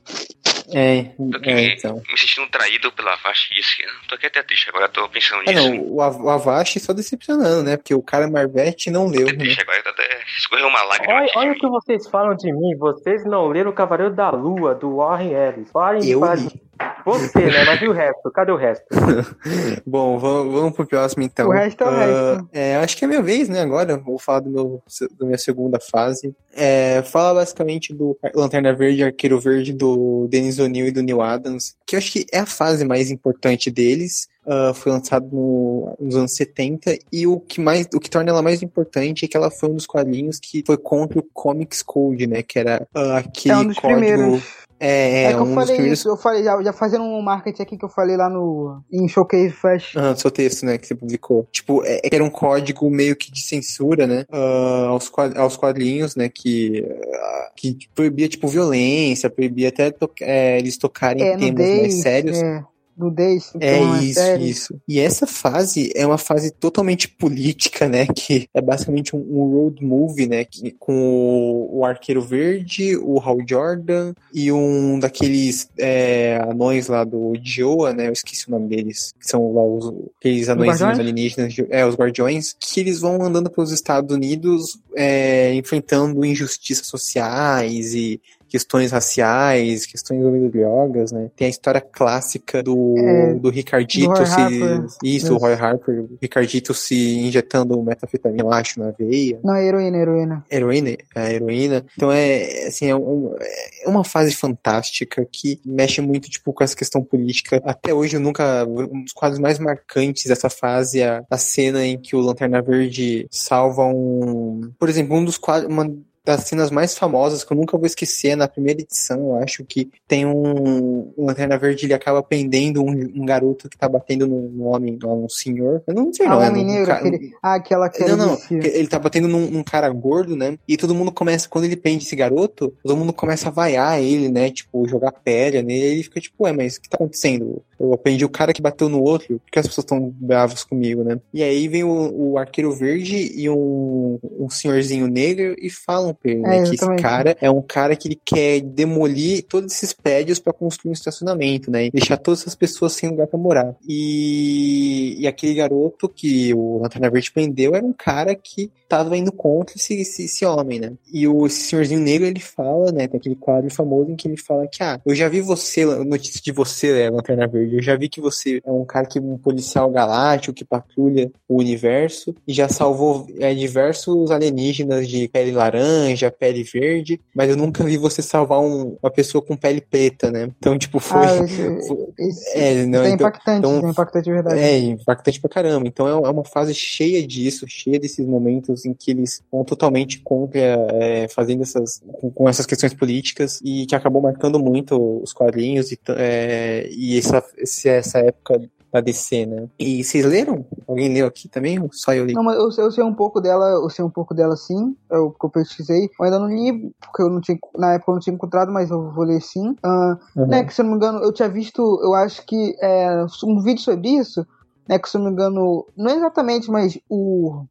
Aqui é então. me sentindo traído pela Vast disso. Tô aqui até triste agora, tô pensando É, nisso. não, o, o Avast só decepcionando, né? Porque o cara Marvete não leu, Tô né? triste agora, tô até escorreu uma lágrima. Olha, olha o que vocês falam de mim. Vocês não leram o Cavaleiro da Lua, do Warren Ellis. Parem Eu li. Você, né? Mas e o resto? Cadê o resto? Bom, vamos, vamos pro próximo então. O resto é o Ah, resto. é, acho que é minha vez, né? Agora vou falar do meu, da minha segunda fase. É, fala basicamente do Lanterna Verde, Arqueiro Verde do Dennis O'Neill e do Neil Adams, que eu acho que é a fase mais importante deles. Ah, foi lançado no- nos anos 70 e o que mais o que torna ela mais importante é que ela foi um dos quadrinhos que foi contra o Comics Code, né? Que era ah, aquele É um dos código. primeiros. É, É, é, que eu um dos falei primeiros. isso, eu falei, já, já fazendo um marketing aqui que eu falei lá no em Showcase Flash. Ah, seu texto, né, que você publicou. Tipo, é, é era um código meio que de censura, né, ah, aos, quad- aos quadrinhos, né, que, ah, que proibia, tipo, violência, proibia até to- é, eles tocarem É, temas mais sérios. é, nudez, É isso, sério. isso. E essa fase é uma fase totalmente política, né? Que é basicamente um, um road movie, né? Que, com o, o Arqueiro Verde, o Hal Jordan e um daqueles é, anões lá do Dioa, né? Eu esqueci o nome deles. Que são lá os, aqueles anões alienígenas, é, os Guardiões, que eles vão andando pelos Estados Unidos é, enfrentando injustiças sociais e questões raciais, questões envolvendo drogas, né? Tem a história clássica do, É, do Ricardito do se. Harper. Isso, o Roy Harper. O Ricardito se injetando metafetamina, acho, na veia. Não, heroína, heroína. Heroína, a heroína. Então é assim, é, um- é uma fase fantástica que mexe muito tipo com essa questão política. Até hoje eu nunca um dos quadros mais marcantes dessa fase é a, a cena em que o Lanterna Verde salva um, por exemplo, um dos quadros, uma das cenas mais famosas que eu nunca vou esquecer é na primeira edição, eu acho que tem um, um Lanterna Verde, ele acaba prendendo um, um garoto que tá batendo num, num homem, num senhor. Eu não sei Ah, não, o é homem num negro, ca- aquele, ah, aquela que não, não. Ele tá batendo num, num cara gordo, né? E todo mundo começa, quando ele prende esse garoto, todo mundo começa a vaiar ele, né? Tipo, jogar pedra nele. Ele fica tipo, ué, mas o que tá acontecendo? Eu aprendi o cara que bateu no outro, por que as pessoas estão bravas comigo, né? E aí vem o, o arqueiro verde e um, um senhorzinho negro e falam pra ele, né? É, que esse cara é um cara que ele quer demolir todos esses prédios pra construir um estacionamento, né? E deixar todas essas pessoas sem lugar pra morar. E, e aquele garoto que o Lanterna Verde prendeu era um cara que tava indo contra esse, esse, esse homem, né? E o senhorzinho negro, ele fala, né? Tem aquele quadro famoso em que ele fala que, ah, eu já vi você, notícia de você, né, Lanterna Verde, eu já vi que você é um cara que, um policial galáctico que patrulha o universo e já salvou é, diversos alienígenas de pele laranja, pele verde, mas eu nunca vi você salvar um- uma pessoa com pele preta, né? Então, tipo, foi... Ah, esse, foi- esse, é, não, é então- impactante, então- é impactante de verdade. é, impactante pra caramba. Então é é uma fase cheia disso, cheia desses momentos em que eles vão totalmente contra, é, fazendo essas, com, com essas questões políticas e que acabou marcando muito os quadrinhos e, é, e essa, essa época da DC, né? E vocês leram? Alguém leu aqui também? Ou só eu li? Não, mas eu, sei- eu sei um pouco dela, eu sei um pouco dela sim, eu, que eu pesquisei. Eu ainda não li, porque eu não tinha, na época eu não tinha encontrado, mas eu vou ler sim. Ah, Uhum. né, que se eu não me engano, eu tinha visto, eu acho que é, um vídeo sobre isso, né, que se eu não me engano, não é exatamente, mas o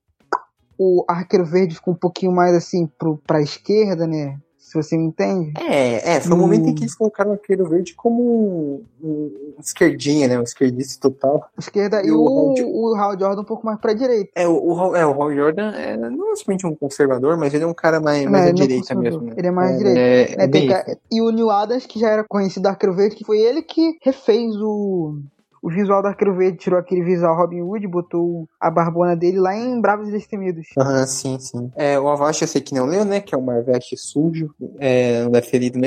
o Arqueiro Verde ficou um pouquinho mais assim pro, pra esquerda, né? Se você me entende. É, é, foi o Hum. momento em que eles colocaram o Arqueiro Verde como um, um esquerdinha, né? Um esquerdista total. Esquerda e, E o o, o Hal Jordan um pouco mais pra direita. É, o, o, é, o Hal Jordan é não somente um conservador, mas ele é um cara mais, mais Não, à é direita mesmo. Né? ele é mais à é, direita. É, né, é e o Neil Adams, que já era conhecido do Arqueiro Verde, que foi ele que refez o, o visual do Arqueiro Verde, tirou aquele visual Robin Hood, botou a barbona dele lá em Bravos e Destemidos. Aham, sim, sim. É, o Avast eu sei que não leu, né? Que é o Marvete sujo. É, não deve ter lido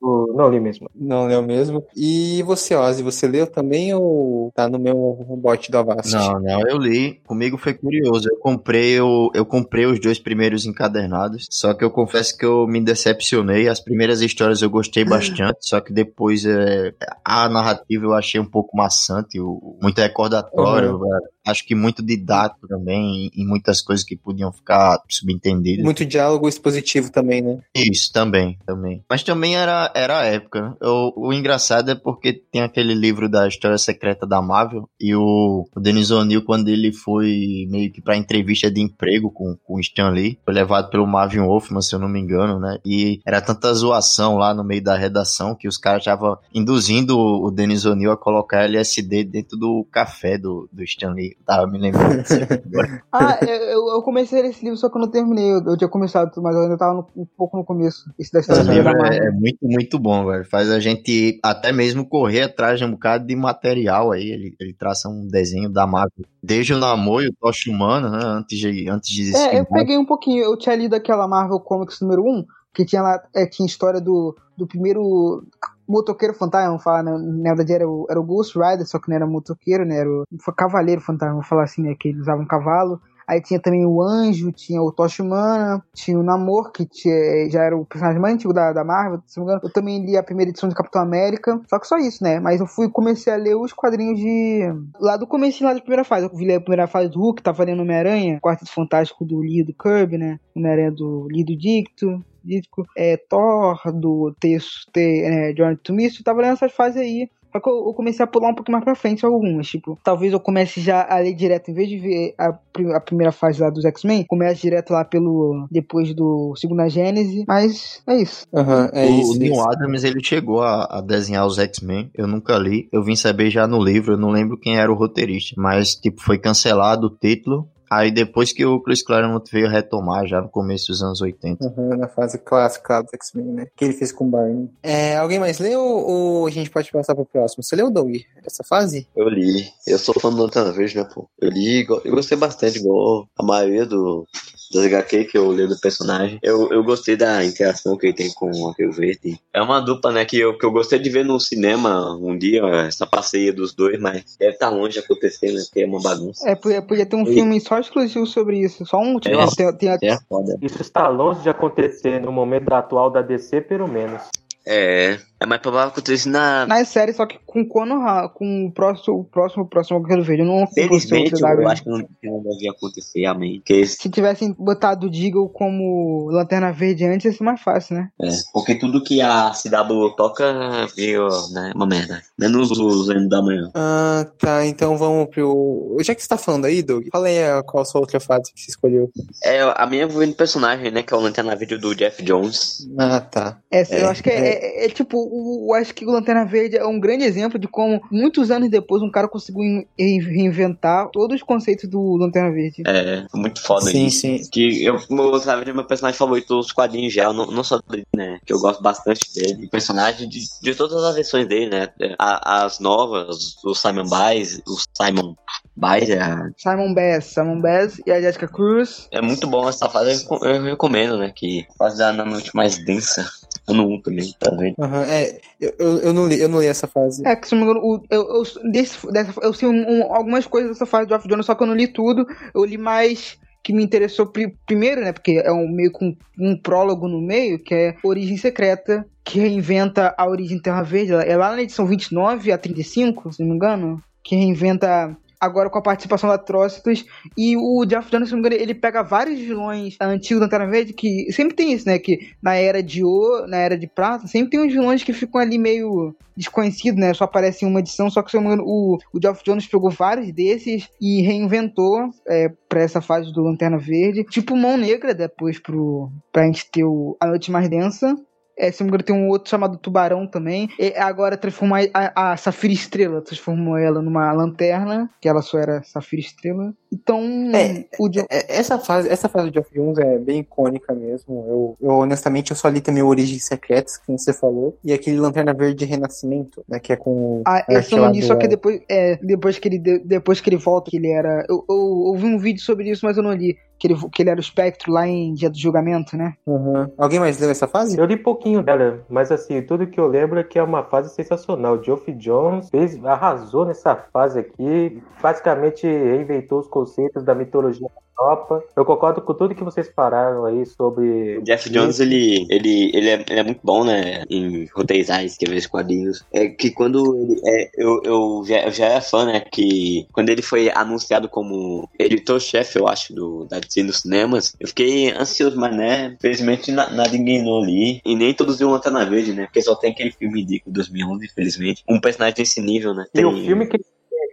não li mesmo. Não leu mesmo. E você, Ozzy, você leu também ou tá no meu bot do Avast? Não, não, eu li. Comigo foi curioso. Eu comprei, eu, eu comprei os dois primeiros encadernados, só que eu confesso que eu me decepcionei. As primeiras histórias eu gostei bastante, só que depois é, a narrativa eu achei um pouco maçante, muito recordatório, uhum. Acho que muito didático também, em muitas coisas que podiam ficar subentendidas. Muito diálogo expositivo também, né? Isso, também, também. Mas também era, era a época. Eu, o engraçado é porque tem aquele livro da História Secreta da Marvel e o, o Denis O'Neill, quando ele foi meio que pra entrevista de emprego com, com o Stan Lee, foi levado pelo Marvin Wolfman, se eu não me engano, né? E era tanta zoação lá no meio da redação que os caras estavam induzindo o Denis O'Neill a colocar LSD dentro do café do, do Stan Lee. Tava me lembrando disso Ah, eu, eu comecei esse livro, só que eu não terminei. Eu, eu tinha começado, mas eu ainda tava no, um pouco no começo. Esse da história esse livro é, é, muito, muito bom, velho. Faz a gente até mesmo correr atrás de um bocado de material aí. Ele, ele traça um desenho da Marvel. Desde o Namor e o Tocha Humana, né? Antes de, antes de É, eu peguei um pouquinho. Eu tinha lido aquela Marvel Comics número 1, que tinha lá, é, tinha história do, do primeiro motoqueiro fantasma, falar, né? na verdade era o, era o Ghost Rider, só que não era motoqueiro, né? Era o foi cavaleiro fantasma, vamos falar assim, né? Que ele usava um cavalo. Aí tinha também o Anjo, tinha o Tocha Humana, tinha o Namor, que tinha, já era o personagem mais antigo da, da Marvel, se não me engano. Eu também li a primeira edição de Capitão América, só que só isso, né? Mas eu fui comecei a ler os quadrinhos de. Lá do começo lá da primeira fase. Eu vi a primeira fase do Hulk, tava lendo Homem-Aranha, Quarteto Fantástico do Lee do Kirby, né? Homem-Aranha do Lee do Dicto disco, é, Thor, do texto, é, Johnny to Mist, eu tava lendo essas fases aí. Só que eu, eu, comecei a pular um pouco mais pra frente algumas. Tipo, talvez eu comece já a ler direto, em vez de ver a, a primeira fase lá dos X-Men, comece direto lá pelo. depois do Segunda Gênese. Mas é isso. Uhum, é o isso, Neil Adams ele chegou a, a desenhar os X-Men. Eu nunca li. Eu vim saber já no livro. Eu não lembro quem era o roteirista. Mas, tipo, foi cancelado o título. Aí depois que o Chris Claremont veio retomar, já no começo dos anos 80. Uhum, na fase clássica do X-Men, né? Que ele fez com o Barney. É, alguém mais leu ou a gente pode passar pro próximo? Você leu, Doug, essa fase? Eu li. Eu sou fã do Lanterna Verde, né, pô? Eu li, eu gostei bastante, igual a maioria do, das HQ que eu li do personagem. Eu, eu gostei da interação que ele tem com o Arqueiro Verde. É uma dupla, né, que eu, que eu gostei de ver no cinema um dia, essa parceria dos dois, mas deve estar tá longe de acontecer, né, porque é uma bagunça. É, podia, podia ter um e... filme só exclusivo sobre isso, só um. Tipo, é, tem, tem, é Isso está longe de acontecer no momento atual da DC, pelo menos. É, é mais provável que aconteça na. Na série, só que com Konoha, com o próximo, o próximo, o próximo Verde. Eu não Felizmente, eu, eu acho que não, não deve acontecer, amém. Porque... Se tivessem botado o Deagle como Lanterna Verde antes, ia ser mais fácil, né? É, porque tudo que a CW toca veio, né? Uma merda. Menos os anos da manhã. Ah, tá. Então vamos pro. Já que você tá falando aí, Doug, fala aí qual a sua outra fase que você escolheu. É, a minha envolvendo personagem, né? Que é o Lanterna Verde do Jeff Jones. Ah, tá. Essa, é, eu acho que é, é, é, é tipo o, acho que o Lanterna Verde é um grande exemplo de como, muitos anos depois, um cara conseguiu reinventar todos os conceitos do Lanterna Verde. É, muito foda sim, isso. Sim, sim. Que eu, o Lanterna Verde é meu personagem favorito dos quadrinhos já, não, não só dele, né? Que eu gosto bastante dele. O personagem de, de todas as versões dele, né? A, as novas, o Simon Baez, o Simon Baez, é... Simon Baez, Simon Baez e a Jessica Cruz. É muito bom essa fase, eu, eu recomendo, né? Que fase da noite mais densa. Ano 1 também, tá vendo? Uhum, é, eu, eu, não li, eu não li essa fase. É, que se não me engano, eu, eu, desse, dessa, eu sei um, um, algumas coisas dessa fase de Off Jones, só que eu não li tudo. Eu li mais que me interessou primeiro, né? Porque é um meio com um prólogo no meio, que é Origem Secreta, que reinventa a Origem Terra Verde. É lá na edição 29 a 35, se não me engano. Que reinventa agora com a participação da Atrocitus. E o Jeff Jones, se não me engano, ele pega vários vilões antigos da Lanterna Verde, que sempre tem isso, né? Que na era de ouro, na era de prata, sempre tem uns vilões que ficam ali meio desconhecidos, né? Só aparece em uma edição, só que se não me engano, o, o Geoff Jones pegou vários desses e reinventou é, pra essa fase do Lanterna Verde. Tipo Mão Negra, depois pro, pra gente ter o, a Noite Mais Densa. É, se não me engano, tem um outro chamado Tubarão também. E agora transformou a, a Safira Estrela, transformou ela numa lanterna, que ela só era Safira Estrela. Então, é, o John... é, essa fase, essa fase do Geoff Jones é bem icônica mesmo. Eu, eu honestamente eu só li também Origens Secretas, que você falou, e aquele Lanterna Verde Renascimento, né, que é com Ah, eu só não li, só que depois, é, depois que ele depois que ele volta, que ele era, eu, eu, eu vi um vídeo sobre isso, mas eu não li. Que ele, que ele era o espectro lá em Dia do Julgamento, né? Uhum. Alguém mais leu essa fase? Eu li pouquinho dela, mas assim, tudo que eu lembro é que é uma fase sensacional. Geoff Jones fez, arrasou nessa fase aqui, praticamente reinventou os conceitos da mitologia Europa. Eu concordo com tudo que vocês falaram aí sobre. O Jeff Jones, ele, ele, ele, é, ele é muito bom, né? Em roteirizar, escrever os quadrinhos. É que quando ele. É, eu, eu, já, eu já era fã, né? Que quando ele foi anunciado como editor-chefe, eu acho, do, da DC nos cinemas, eu fiquei ansioso, mas né? Infelizmente nada enganou ali. E nem todos iam na Verde, né? Porque só tem aquele filme de 2011, infelizmente. Um personagem desse nível, né? Tem... E o filme que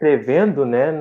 escrevendo, né,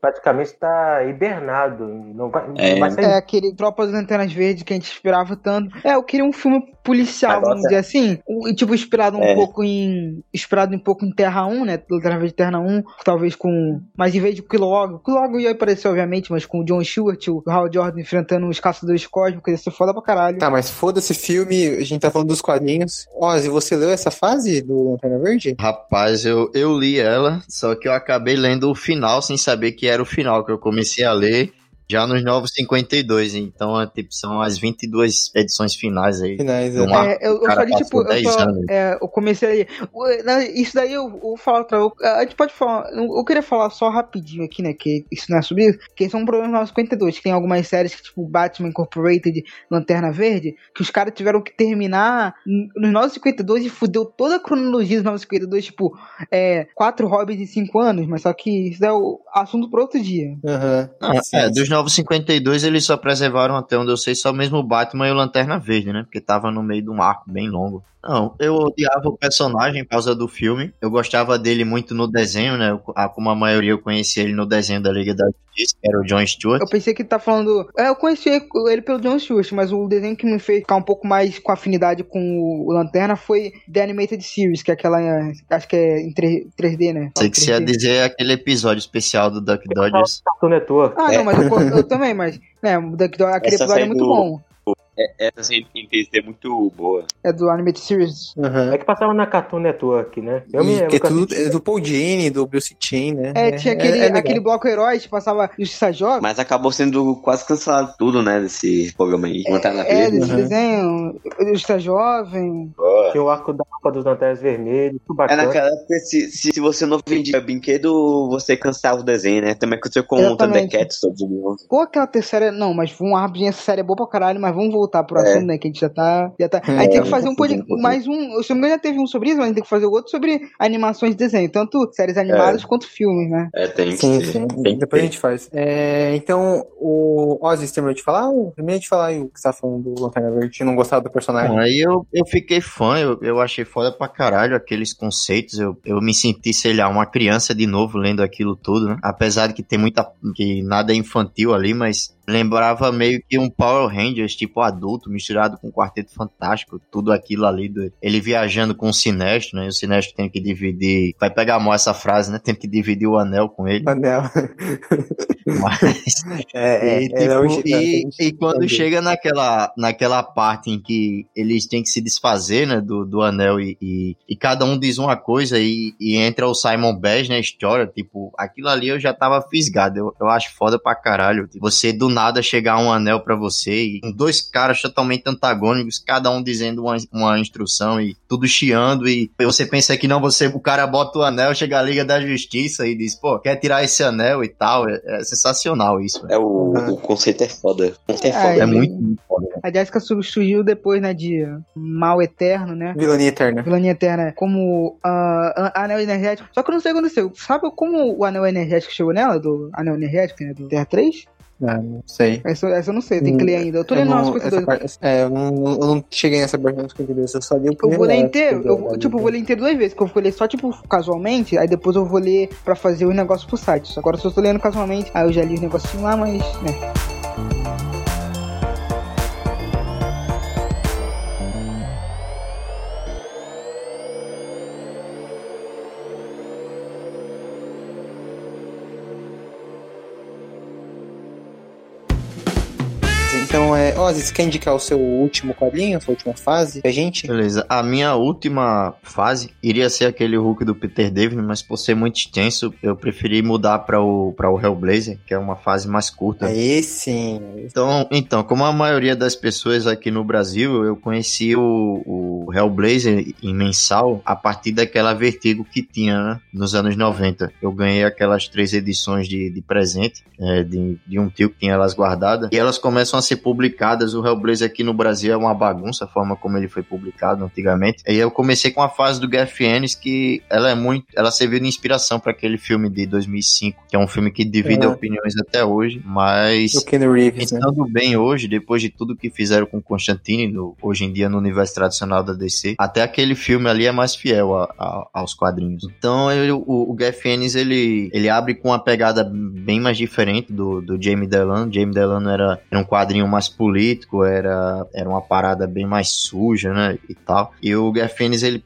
praticamente está hibernado. Não vai, é. não vai sair. É aquele Tropas das Lanternas Verdes que a gente esperava tanto. É, eu queria um filme policial, vamos dizer assim. Tipo, inspirado um é. pouco em. Inspirado um pouco em Terra 1, né? Lanterna Verde Terra 1, talvez com. Mas em vez de Kilowog, o Kilowog ia aparecer, obviamente, mas com o John Stewart, o Hal Jordan enfrentando os caçadores cósmicos, ia ser foda pra caralho. Tá, mas foda-se filme, a gente tá falando dos quadrinhos. Ozzy, você leu essa fase do Lanterna Verde? Rapaz, eu, eu li ela, só que eu acabei lendo o final sem saber que era o final, que eu comecei a ler já nos novos 52, então é, tipo, são as 22 edições finais aí. Finais, é. é eu, eu falei, tipo, eu, só, é, eu comecei aí. Isso daí eu, eu vou falar pra. Eu, a gente pode falar. Eu queria falar só rapidinho aqui, né? Que isso não é isso. Que são problemas nos 52. Que tem algumas séries que, tipo, Batman Incorporated, Lanterna Verde, que os caras tiveram que terminar nos 952 e fudeu toda a cronologia dos 952, tipo, é, quatro hobbies em cinco anos, mas só que isso é o assunto pro outro dia. Aham. Uhum. é, dos Novos 52 eles só preservaram até onde eu sei só mesmo o Batman e o Lanterna Verde, né? Porque tava no meio de um arco bem longo. Não, eu odiava o personagem por causa do filme. Eu gostava dele muito no desenho, né? Como a maioria eu conhecia ele no desenho da Liga da Justiça, que era o John Stewart. Eu pensei que tá falando. É, eu conheci ele pelo John Stewart, mas o desenho que me fez ficar um pouco mais com afinidade com o Lanterna foi The Animated Series, que é aquela. Acho que é em 3D, né? Sei que você ia dizer aquele episódio especial do Duck Dodgers. Ah, não, mas eu, eu também, mas. É, aquele episódio é muito bom. É, essa em 3D é muito boa. É do Animated Series. Uhum. É que passava na Cartoon Network, né? Eu me, que é, tudo, é do Paul Dini, do Bruce Timm, né? É, tinha aquele, é, é aquele bloco heróis que passava Justiça Jovem. Mas acabou sendo quase cancelado tudo, né? Desse programa aí. É, na é desse uhum. desenho. Justiça Jovem. Oh. Tinha o arco da Copa dos Lanternas Vermelhos. É naquela época, se, se, se, você não vendia brinquedo, você cansava o desenho, né? Também aconteceu com o Thundercats Pô, aquela terceira. Não, mas vamos lá, essa série é boa pra caralho, mas vamos voltar pro é. assunto, né? Que a gente já tá. Já tá... É, aí tem que fazer um podcast. Mais um. Se não me já teve um sobre isso, mas tem que fazer outro sobre animações de desenho. Tanto séries animadas é. quanto filmes, né? É, tem que sim, sim. Tem Depois a gente faz. É, então, o Ozzy terminou de falar? Ou terminou de falar o que você tá falando do Lanterna Verde? Não gostava do personagem? Aí eu, eu fiquei fã, eu, eu achei foda pra caralho aqueles conceitos. Eu, eu me senti, sei lá, uma criança de novo lendo aquilo tudo, né? Apesar de que tem muita. que nada é infantil ali, mas lembrava meio que um Power Rangers, tipo adulto, misturado com um Quarteto Fantástico, tudo aquilo ali, do, ele viajando com o Sinestro, né? E o Sinestro tem que dividir, vai pegar mal essa frase, né? Tem que dividir o anel com ele. Anel. Mas, é, é, e, é, tipo, e, e, quando chega naquela, naquela parte em que eles têm que se desfazer, né, do, do anel e, e, e cada um diz uma coisa e, e entra o Simon Bass na história, tipo, aquilo ali eu já tava fisgado, eu, eu acho foda pra caralho. Você do nada chegar um anel para você e dois caras totalmente antagônicos, cada um dizendo uma, uma instrução e tudo chiando e você pensa que não, você, o cara bota o anel, chega a Liga da Justiça e diz, pô, quer tirar esse anel e tal, é, é sensacional isso. É, o, o conceito é foda. O conceito é, foda. é muito, muito foda. A Jessica surgiu depois, né, de Mal Eterno, né? Vilania Eterna. Vilania Eterna, como uh, Anel Energético. Só que eu não sei o que aconteceu. Sabe como o Anel Energético chegou nela? Do Anel Energético, né? Do Terra 3? Ah, não sei. Essa, essa eu não sei, tem que ler ainda. Eu tô lendo umas 52. Parte, é, eu não, eu não cheguei nessa parte das 52, eu só li o primeiro. Eu vou ler inteiro, eu, tipo, eu vou ler inteiro duas vezes, que eu vou ler só, tipo, casualmente, aí depois eu vou ler pra fazer o negócio pro site. Agora se eu tô lendo casualmente, aí eu já li os negocinhos lá, mas, né. Então, é, Ozzy, você quer indicar o seu último quadrinho, a sua última fase pra gente? Beleza. A minha última fase iria ser aquele Hulk do Peter David, mas por ser muito extenso, eu preferi mudar para o, pra o Hellblazer, que é uma fase mais curta. Aí sim. Então, então, como a maioria das pessoas aqui no Brasil, eu conheci o, o Hellblazer em mensal a partir daquela Vertigo que tinha né, nos anos 90. Eu ganhei aquelas três edições de, de presente é, de, de um tio que tinha elas guardadas e elas começam a ser publicadas. O Hellblazer aqui no Brasil é uma bagunça, a forma como ele foi publicado antigamente. E eu comecei com a fase do Garth Ennis que ela é muito, ela serviu de inspiração para aquele filme de 2005, que é um filme que divide é. opiniões até hoje, mas Reeves, né? pensando né? bem hoje, depois de tudo que fizeram com Constantine, no, hoje em dia no universo tradicional da DC, até aquele filme ali é mais fiel a, a, aos quadrinhos. Então eu, o, o Garth Ennis, ele, ele abre com uma pegada bem mais diferente do, do Jamie Delano. Jamie Delano era, era um quadrinho mais político, era, era uma parada bem mais suja, né, e tal. E o Garth Ennis, ele,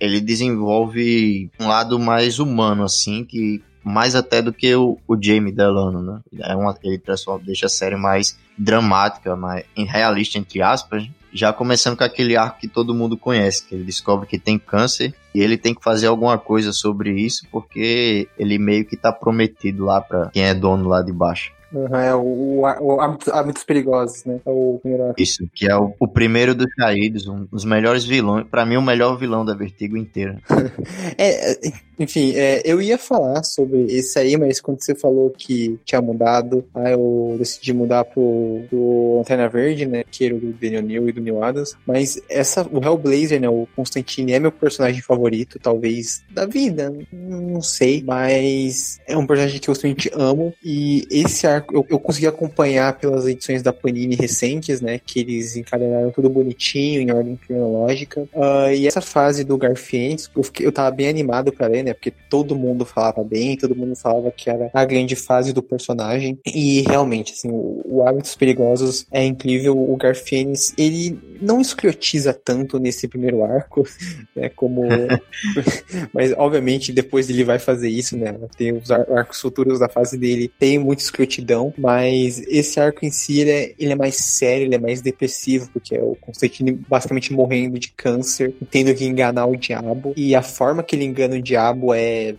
ele desenvolve um lado mais humano, assim, que mais até do que o, o Jamie Delano, né? É uma, ele transforma, deixa a série mais dramática, mais realista, entre aspas, já começando com aquele arco que todo mundo conhece, que ele descobre que tem câncer e ele tem que fazer alguma coisa sobre isso porque ele meio que tá prometido lá para quem é dono lá de baixo. Uhum, é o, o, Hábitos Perigosos, né? É o primeiro. Isso, que é o, o primeiro dos caídos, um dos melhores vilões, para mim o melhor vilão da Vertigo inteira. é, é enfim, é, eu ia falar sobre esse aí, mas quando você falou que tinha mudado, aí eu decidi mudar pro, pro Lanterna Verde, né? Que era o do Daniel Neal e do Neil Adams. Mas essa, o Hellblazer, né? O Constantine é meu personagem favorito, talvez, da vida. Não sei, mas é um personagem que eu simplesmente amo. E esse arco eu, eu consegui acompanhar pelas edições da Panini recentes, né? Que eles encadenaram tudo bonitinho, em ordem cronológica. Uh, e essa fase do Garfiennes, eu, fiquei, eu tava bem animado pra ler, né? Porque todo mundo falava bem, todo mundo falava que era a grande fase do personagem. E realmente, assim, o, o Hábitos Perigosos é incrível. O Garfienes, ele não escrotiza tanto nesse primeiro arco, né? Como. Mas, obviamente, depois ele vai fazer isso, né? Tem os arcos futuros da fase dele, tem muita escrotidão, mas esse arco em si, ele é, ele é mais sério, ele é mais depressivo, porque é o Constantine basicamente morrendo de câncer, tendo que enganar o diabo. E a forma que ele engana o diabo é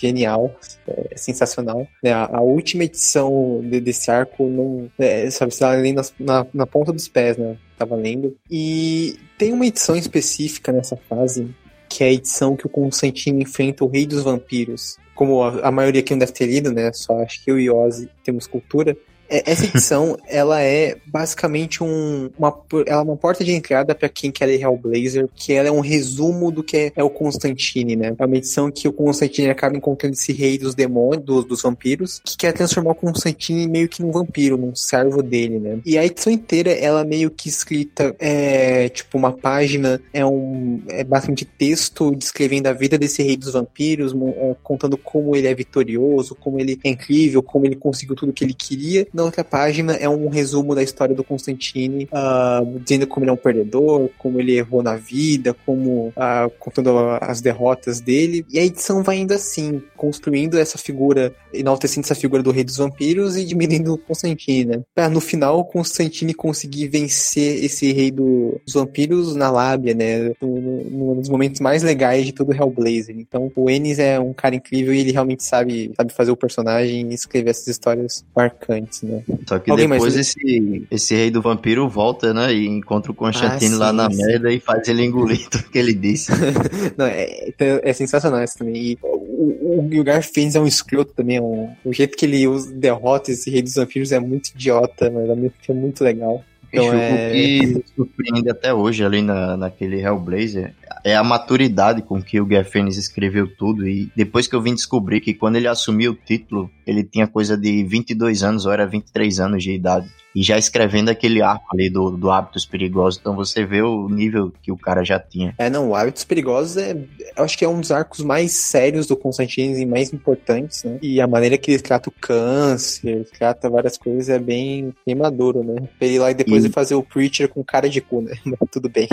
genial, é sensacional. É, a, a, última edição de, desse arco não, é, sabe, lendo na, na ponta dos pés, né? Tava lendo. E tem uma edição específica nessa fase que é a edição que o Constantino enfrenta o Rei dos Vampiros. Como a, a maioria aqui não deve ter lido, né? Só acho que eu e Ozzy temos cultura. É, essa edição, ela é basicamente um, uma, ela é uma porta de entrada para quem quer ler Hellblazer, que ela é um resumo do que é, é, o Constantine, né? É uma edição que o Constantine acaba encontrando esse rei dos demônios, dos, dos vampiros, que quer transformar o Constantine meio que num vampiro, num servo dele, né? E a edição inteira, ela meio que escrita, é, tipo, uma página, é um, é basicamente texto descrevendo a vida desse rei dos vampiros, é, contando como ele é vitorioso, como ele é incrível, como ele conseguiu tudo que ele queria na outra página é um resumo da história do Constantine, uh, dizendo como ele é um perdedor, como ele errou na vida, como uh, contando as derrotas dele. E a edição vai indo assim, construindo essa figura, enaltecendo essa figura do rei dos vampiros e diminuindo o Constantine, né? No final o Constantine conseguir vencer esse rei do, dos vampiros na lábia, né? Num dos momentos mais legais de todo Hellblazer. Então o Ennis é um cara incrível e ele realmente sabe, sabe fazer o personagem e escrever essas histórias marcantes, né? Só que Alguém depois mais... esse, esse rei do vampiro volta, né? E encontra o Constantino ah, lá na sim. merda e faz ele engolir tudo que ele disse. Não, é, é sensacional isso também. E o, o, o é um escroto também. É um, o jeito que ele usa, derrota esse rei dos vampiros é muito idiota, mas é muito legal. Então, é... O que surpreende até hoje ali na, naquele Hellblazer é a maturidade com que o Garfiennes escreveu tudo. E depois que eu vim descobrir que quando ele assumiu o título, ele tinha coisa de 22 anos ou era 23 anos de idade e já escrevendo aquele arco ali do, do Hábitos Perigosos. Então você vê o nível que o cara já tinha. É, não, o Hábitos Perigosos é. Eu acho que é um dos arcos mais sérios do Constantine e mais importantes, né? E a maneira que ele trata o câncer, trata várias coisas é bem, bem maduro, né? Ele lá e depois coisa é fazer o Preacher com cara de cu, né? Mas tudo bem.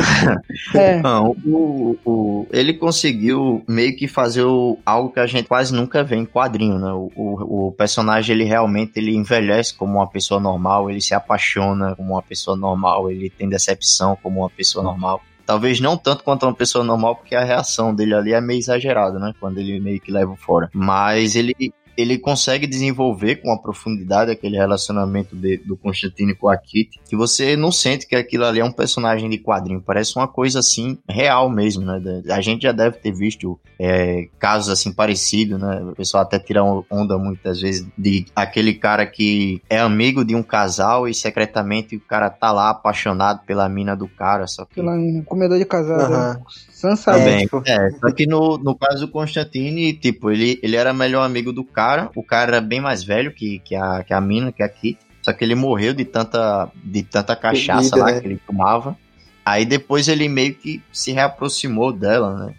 é. Não, o, o, ele conseguiu meio que fazer o, algo que a gente quase nunca vê em quadrinho, né? O, o, o, personagem, ele realmente ele envelhece como uma pessoa normal, ele se apaixona como uma pessoa normal, ele tem decepção como uma pessoa normal. Talvez não tanto quanto uma pessoa normal, porque a reação dele ali é meio exagerada, né? Quando ele meio que leva fora. Mas ele ele consegue desenvolver com a profundidade aquele relacionamento de, do Constantino com a Kitty, que você não sente que aquilo ali é um personagem de quadrinho, parece uma coisa assim real mesmo, né? A gente já deve ter visto é, casos assim parecidos, né? O pessoal até tira onda muitas vezes de aquele cara que é amigo de um casal e secretamente o cara tá lá apaixonado pela mina do cara, só que... Pela comedor de casal, uhum. Sansa é, tipo... é, só que no, no caso do Constantine, tipo, ele, ele era melhor amigo do cara, o cara era bem mais velho que, que, a, que a mina, que a Kit, só que ele morreu de tanta, de tanta cachaça Bebida, lá né? que ele tomava. Aí depois ele meio que se reaproximou dela, né?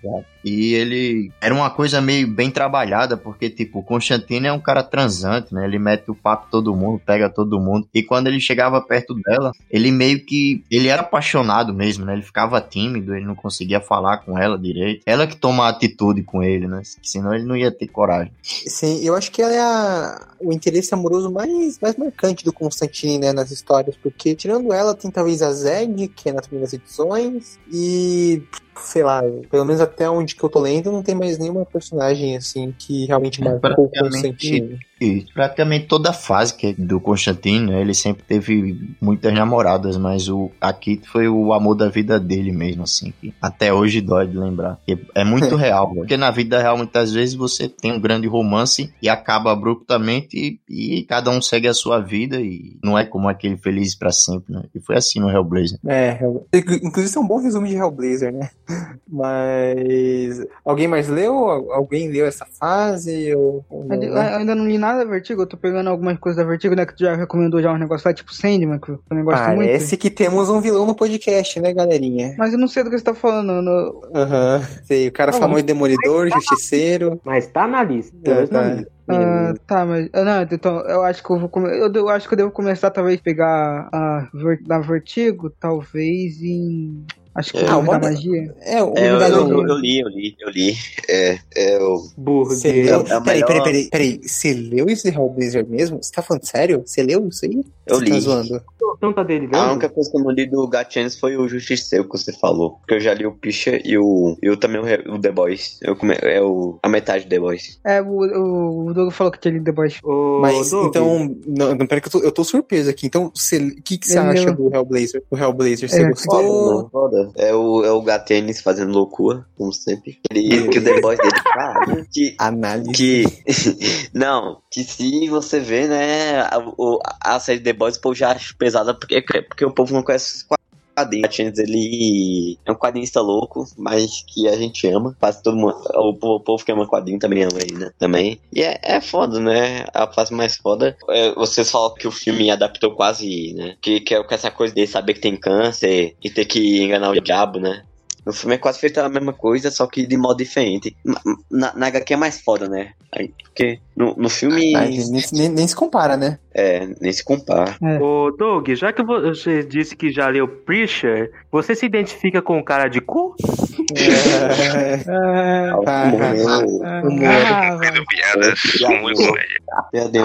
E ele era uma coisa meio bem trabalhada, porque, tipo, o Constantino é um cara transante, né? Ele mete o papo todo mundo, pega todo mundo. E quando ele chegava perto dela, ele meio que. Ele era apaixonado mesmo, né? Ele ficava tímido, ele não conseguia falar com ela direito. Ela que toma atitude com ele, né? Senão ele não ia ter coragem. Sim, eu acho que ela é a... o interesse amoroso mais, mais marcante do Constantine, né? Nas histórias, porque tirando ela, tem talvez a Zeg, que é nas primeiras edições, e sei lá, pelo menos até onde que eu tô lendo, não tem mais nenhuma personagem assim que realmente é, marcou o Constantino. Isso, praticamente toda a fase que é do Constantino, né, ele sempre teve muitas namoradas, mas o aqui foi o amor da vida dele mesmo, assim, que até hoje dói de lembrar. É muito real, porque na vida real muitas vezes você tem um grande romance e acaba abruptamente e, e cada um segue a sua vida e não é como aquele feliz para sempre, né? E foi assim no Hellblazer. É, inclusive isso é um bom resumo de Hellblazer, né? Mas alguém mais leu? Alguém leu essa fase? Ou, não, eu, né? ainda não li nada da Vertigo, eu tô pegando algumas coisas da Vertigo, né? Que tu já recomendou já um negócio lá, tipo Sandman, que eu também gosto Parece muito. Parece que temos um vilão no podcast, né, galerinha? Mas eu não sei do que você tá falando. No... Aham, uhum. sei. O cara ah, falou de Demolidor, Justiceiro. Mas tá na lista. Tá, tá. Ah, tá, mas. Ah, não, então, eu acho que eu vou come... eu, eu, acho que eu devo começar, talvez, pegar a, a Vertigo, talvez em. Acho que é, o da magia. É, o é, eu, eu, eu, li, eu li, eu li. É, é o. Burro. É, é, é peraí, peraí, peraí, peraí. Você leu esse Hellblazer mesmo? Você tá falando sério? Você leu isso aí? Eu você li. Tá zoando? Então tá dele, A única coisa que eu não li do Gatchens foi o Justiceiro que você falou. Porque eu já li o Picha e o. Eu também o, o The Boys. Eu come, é o, a metade do The Boys. É, o, o, o Doug falou que tinha lido The Boys. O Mas Doug. então. Não, não peraí que eu tô, eu tô surpreso aqui. Então, o que, que você acha do Hellblazer? O Hellblazer, você é. gostou? Foda, É o, é o Gatchens fazendo loucura, como sempre. Ele, que o The Boys dele, cara. Que, Análise. Que. não, que se você vê, né, a, a, série The Boys, pô, já acho pesada porque, porque o povo não conhece os quadrinhos. Ele é um quadrinista louco, mas que a gente ama. Quase todo mundo. O, povo que ama quadrinho também ama ele, né? Também. E é, é foda, né? A fase mais foda. É, vocês falam que o filme adaptou quase, né? Que, que é essa coisa de saber que tem câncer e ter que enganar o diabo, né? No filme é quase feito a mesma coisa, só que de modo diferente. Na, na HQ é mais foda, né? Porque no, no filme. Ah, nem, nem, nem, se compara, né? É, nem se compara. É. Ô, Doug, já que você disse que já leu Preacher, você se identifica com o cara de cu? É. é. Humor. piadas com muito A piada é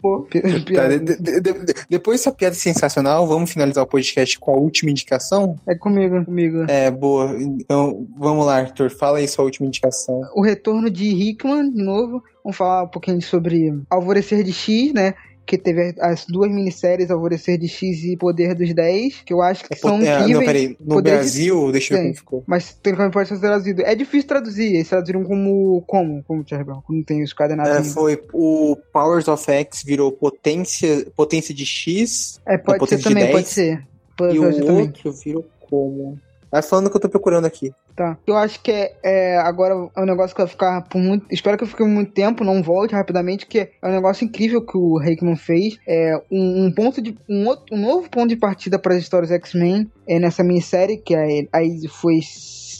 Tá, de, de, de, depois dessa piada sensacional, vamos finalizar o podcast com a última indicação? É comigo, é comigo. É, boa. Então, vamos lá, Arthur. Fala aí sua última indicação. O retorno de Hickman, de novo. Vamos falar um pouquinho sobre Alvorecer de X, né? Que teve as duas minisséries Alvorecer de X e Poder dos 10, que eu acho que é, são é, incríveis. Não, peraí, no Poder Brasil, de... deixa eu ver como ficou. Mas tecnicamente pode ser traduzido. É difícil traduzir, eles traduziram como, como, como, Thiago Não tem os coordenados. É, foi o Powers of X virou potência, potência de X. É, pode ser também, pode ser. Pode e o outro virou como... Vai falando que eu tô procurando aqui. Tá. Eu acho que é, é, agora é um negócio que vai ficar por muito. Espero que eu fique muito tempo, não volte rapidamente, que é um negócio incrível que o Hickman fez. É um, um ponto de. Um, outro, um novo ponto de partida para as histórias X-Men é nessa minissérie, que aí, aí foi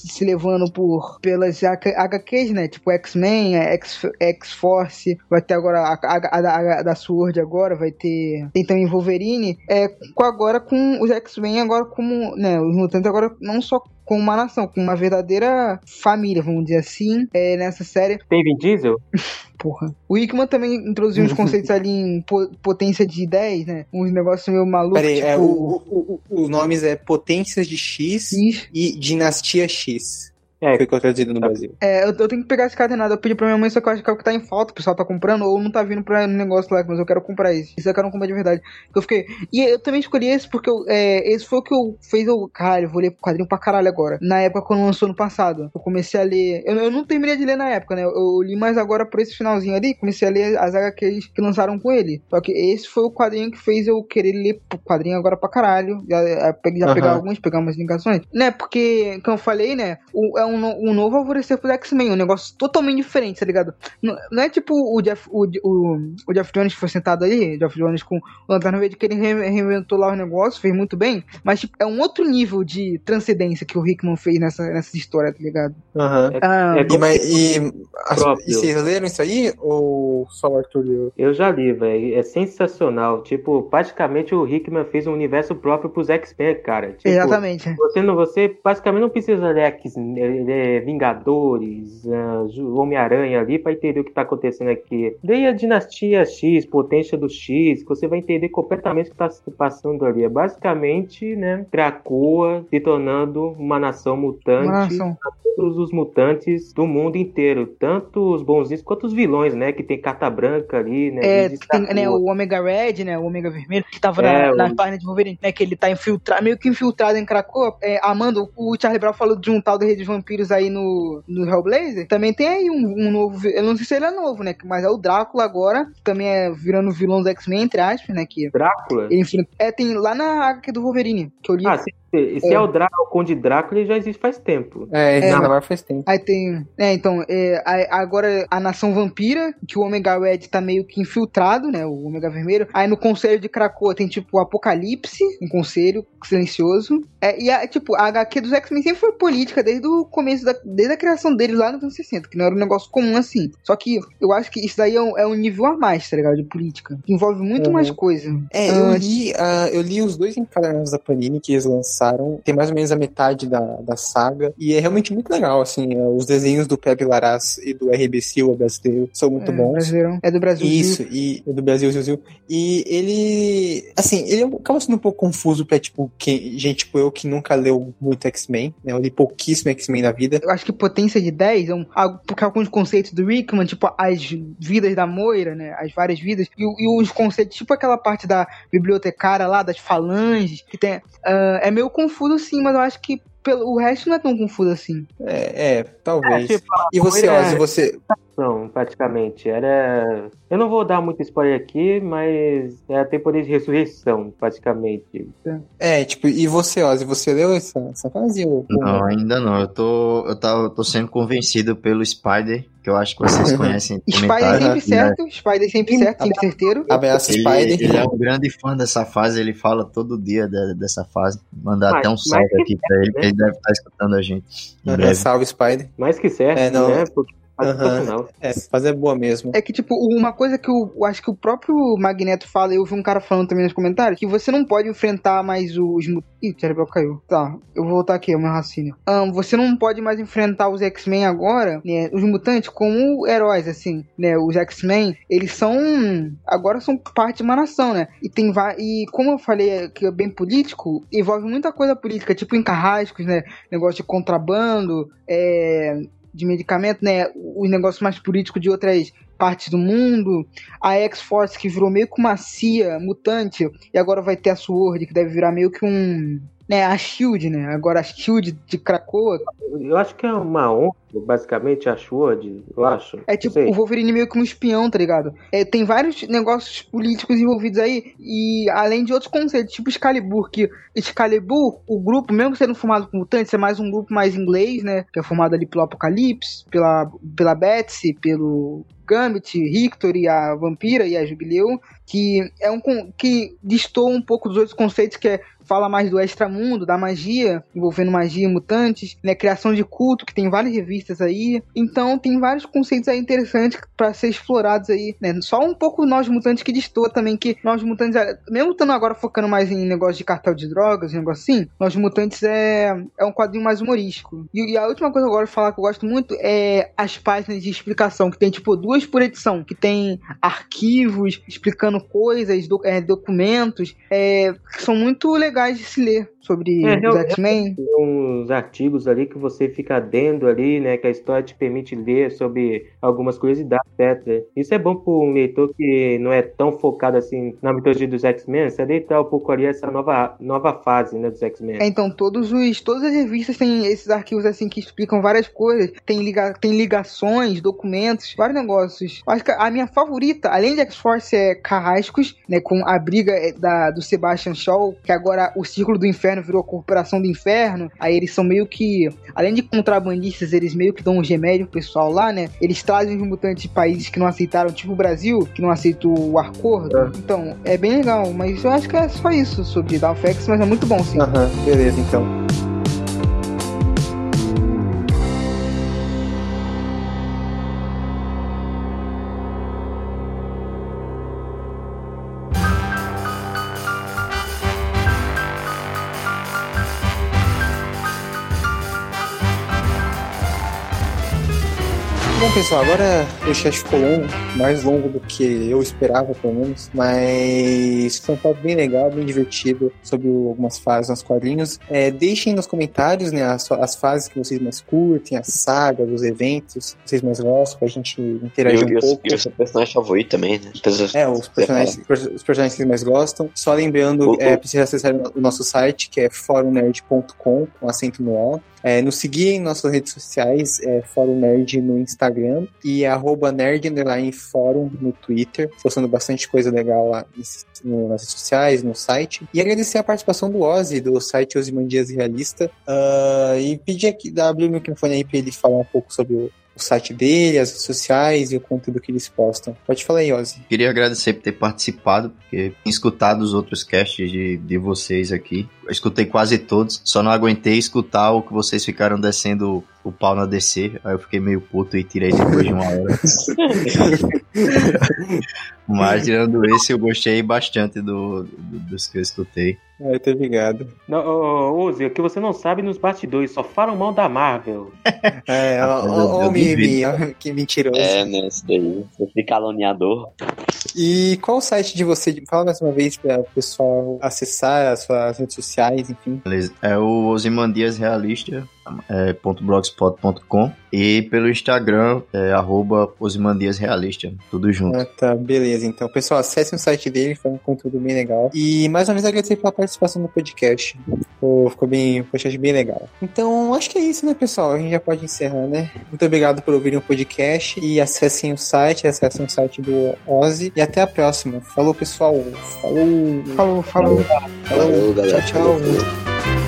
se levando por pelas HQs, né? Tipo X-Men, X-Force, vai ter agora a, a, a, a, da Sword agora, vai ter. Tem também Wolverine. É, com agora com os X-Men, agora como. né? Os mutantes agora não só com uma nação, com uma verdadeira família, vamos dizer assim, é, nessa série. Tem Vin Diesel? Porra. O Hickman também introduziu uns conceitos ali em potência de 10, né? Uns negócios meio malucos. Peraí, tipo... é, o, o, o, os nomes é potências de X, X. e dinastia X. É, ficou traduzido no Brasil. É, eu, eu, tenho que pegar esse cadenado. Eu pedi pra minha mãe, só que eu acho que é o que tá em falta. O pessoal tá comprando, ou não tá vindo pra um negócio lá, mas eu quero comprar esse. Isso eu quero comprar de verdade. Eu fiquei. E eu também escolhi esse porque eu, é, esse foi o que eu fez eu. Caralho, eu vou ler quadrinho pra caralho agora. Na época quando lançou no passado. Eu comecei a ler. Eu, eu não terminei de ler na época, né? Eu, eu, li mais agora por esse finalzinho ali. Comecei a ler as HQs que lançaram com ele. Só que esse foi o quadrinho que fez eu querer ler o quadrinho agora pra caralho. Já, já uhum. pegar alguns, pegar umas ligações. Né? Porque, como eu falei, né? O, é um, um novo favorecer pro X-Men, um negócio totalmente diferente, tá ligado? Não, não é tipo o Jeff, o, o, o Jeff Jones que foi sentado aí, Jeff Jones com o Lanterna Verde, que ele reinventou lá o negócio, fez muito bem, mas tipo, é um outro nível de transcendência que o Hickman fez nessa, nessa história, tá ligado? Aham. Uhum. Ah, é, é e, mas, e, e, vocês leram isso aí? Ou só o Arthur leu? Eu já li, velho. É sensacional. Tipo, praticamente o Hickman fez um universo próprio pros X-Men, cara. Tipo, Exatamente. Você, não, você basicamente não precisa ler X-Men, é, Vingadores uh, Homem-Aranha ali para entender o que está acontecendo aqui. Daí a dinastia X, potência do X, que você vai entender completamente o que está se passando ali. É basicamente, né, Krakoa se tornando uma nação mutante. Uma nação. Todos os mutantes do mundo inteiro, tanto os bonzinhos quanto os vilões, né? Que tem carta branca ali, né? É, tem, né, o Omega Red, né? O Omega Vermelho, que tava é, na, o... na página de Wolverine, né? Que ele tá infiltrado, meio que infiltrado em Krakoa. É, Amando, o Charlie Brown falou de um tal de Rede de Vampiros aí no no, Hellblazer, também tem aí um, um, novo. Eu não sei se ele é novo, né? Mas é o Drácula agora, também é virando vilão do X-Men, entre aspas, né? Que Drácula? Enfim, é, tem lá na HQ do Wolverine, que eu li. Ah, sim. Esse é, é o Drácula, o Conde Drácula, ele já existe faz tempo. É, ele é, faz tempo. Aí tem. É, então, é, agora a Nação Vampira, que o Omega Red tá meio que infiltrado, né? O Omega Vermelho. Aí no Conselho de Krakoa tem tipo o Apocalipse, um conselho silencioso. É, e a, tipo, a HQ dos X-Men sempre foi política desde o começo, da, desde a criação deles lá nos anos 60, que não era um negócio comum assim. Só que eu acho que isso daí é um, é um nível a mais, tá ligado? De política. Que envolve muito uhum. mais coisa. É, eu li, uh, eu li os dois encadernados da Panini que eles lançaram. Tem mais ou menos a metade da, da saga. E é realmente muito legal, assim. Uh, os desenhos do Pepe Larraz e do RB Silva brasileiro são muito é, bons. Brasileiro. É do Brasil. Isso, e é do Brasil, Brasil. E ele, assim, ele acaba sendo um pouco confuso pra, tipo, que, gente tipo eu que nunca leu muito X-Men, né? Eu li pouquíssimo X-Men na vida. Eu acho que potência de 10 é um, porque alguns conceitos do Rickman, tipo as vidas da Moira, né? As várias vidas, e, e os conceitos, tipo aquela parte da bibliotecária lá, das falanges, que tem. Uh, é meio confuso sim, mas eu acho que pelo, o resto não é tão confuso assim. É, é talvez. É, tipo, e você, Ozzy, você. Não, praticamente. Era. Eu não vou dar muito spoiler aqui, mas é a temporada de ressurreição, praticamente. É, tipo, e você, Ozzy, você leu essa, essa fase? Ou... Não, ainda não. Eu tô, eu, tô, eu tô sendo convencido pelo Spider, que eu acho que vocês conhecem. Spider sempre certo. Spider sempre certo, sempre certeiro. Abraço, ele, Spider. Ele é um grande fã dessa fase, ele fala todo dia de, dessa fase. Mandar até um salve aqui pra ele, que ele deve estar escutando a gente. Salve, Spider. Mais que certo, é, não, né? Porque Uhum. É, fazer é boa mesmo. É que, tipo, uma coisa que eu, eu, acho que o próprio Magneto fala, eu vi um cara falando também nos comentários, que você não pode enfrentar mais os. Ih, o cerebral caiu. Tá, eu vou voltar aqui, é o meu raciocínio. Um, você não pode mais enfrentar os X-Men agora, né? Os mutantes, como heróis, assim, né? Os X-Men, eles são. Agora são parte de uma nação, né? E tem E como eu falei que é bem político, envolve muita coisa política, tipo em carrascos, né? Negócio de contrabando, é de medicamento, né? Os negócios mais políticos de outras partes do mundo. A X-Force que virou meio que uma CIA mutante. E agora vai ter a Sword, que deve virar meio que um. Né, a Shield, né? Agora a Shield de Krakoa. Eu acho que é uma honra basicamente, a Sword, eu acho. É tipo o Wolverine meio que um espião, tá ligado? É, tem vários negócios políticos envolvidos aí, e além de outros conceitos, tipo Excalibur, que Excalibur, o grupo, mesmo sendo formado por mutantes, é mais um grupo mais inglês, né? Que é formado ali pelo Apocalipse, pela, pela Betsy, pelo Gambit, Rictor e a Vampira e a Jubileu, que é um que distou um pouco dos outros conceitos que é fala mais do extramundo, da magia, envolvendo magia e mutantes, né? Criação de culto, que tem várias revistas aí. Então tem vários conceitos aí interessantes para ser explorados aí, né? Só um pouco nós mutantes que destoa também, que nós mutantes, mesmo estando agora focando mais em negócio de cartel de drogas, negócio assim, nós mutantes é, é um quadrinho mais humorístico. E, e a última coisa que eu gosto de falar que eu gosto muito é as páginas de explicação, que tem tipo duas por edição, que tem arquivos explicando coisas, do, é, documentos, é, que são muito legais de se ler sobre é, os X-Men. Uns artigos ali que você fica dentro ali, né? Que a história te permite ler sobre algumas curiosidades, etc. Isso é bom para um leitor que não é tão focado assim na mitologia dos X-Men, você adentrar um pouco ali essa nova, nova fase, né, dos X-Men. É, então, todos os, todas as revistas têm esses arquivos assim que explicam várias coisas, tem, liga, tem ligações, documentos, vários negócios. Acho que a minha favorita, além de X-Force, é Carrascos, né, com a briga é, da, do Sebastian Shaw, que agora o Círculo do Inferno virou a Corporação do Inferno. Aí eles são meio que, além de contrabandistas, eles meio que dão um remédio pro pessoal lá, né? Eles trazem os mutantes de países que não aceitaram, tipo o Brasil, que não aceitou o acordo. É. Então, é bem legal. Mas eu acho que é só isso sobre Downfax, mas é muito bom, sim. Aham, beleza, então. Pessoal, agora o chat ficou longo, mais longo do que eu esperava, pelo menos, mas foi um papo bem legal, bem divertido sobre algumas fases nos quadrinhos. É, deixem nos comentários né, as, as, fases que vocês mais curtem, as sagas, os eventos que vocês mais gostam, pra gente interagir eu, um pouco. E o seu personagem favorito também, né? É, os personagens, os personagens que vocês mais gostam. Só lembrando, o, é, precisa acessar o nosso site, que é forumnerd.com, com acento no O. É, nos seguir em nossas redes sociais, é Fórum Nerd no Instagram e arroba Nerd Fórum no Twitter, postando bastante coisa legal lá no, nas redes sociais, no site. E agradecer a participação do Ozzy, do site Osimandias Realista, uh, e pedir aqui, abrir o microfone aí para ele falar um pouco sobre o, o site dele, as redes sociais e o conteúdo que eles postam. Pode falar aí, Ozzy. Queria agradecer por ter participado, porque escutado os outros casts de, de vocês aqui. Eu escutei quase todos, só não aguentei escutar o que vocês ficaram descendo o pau na DC, aí eu fiquei meio puto e tirei depois de uma hora. Mas tirando esse, eu gostei bastante do, do dos que eu escutei. É, tô ligado. Não, oh, Uzi, o que você não sabe nos bastidores, só falam mal da Marvel. é, ó, o Mimi, que mentiroso. É, né, isso daí. Você caluniador. E qual o site de você? Fala mais uma vez para o pessoal acessar as suas redes sociais, enfim. Beleza. É o Osimandias Realista, é, .blogspot.com e pelo Instagram é arroba Realista, tudo junto. Ah, tá, beleza. Então, pessoal, acesse o site dele, foi um conteúdo bem legal. E mais uma vez agradecer pela participação no podcast. Ficou, ficou bem, um podcast bem legal. Então, acho que é isso, né, pessoal? A gente já pode encerrar, né? Muito obrigado por ouvirem o podcast e acessem o site, acessem o site do Ozzy e até a próxima. Falou, pessoal. Falou. Falou, falou. Falou, falou galera. Tchau, tchau.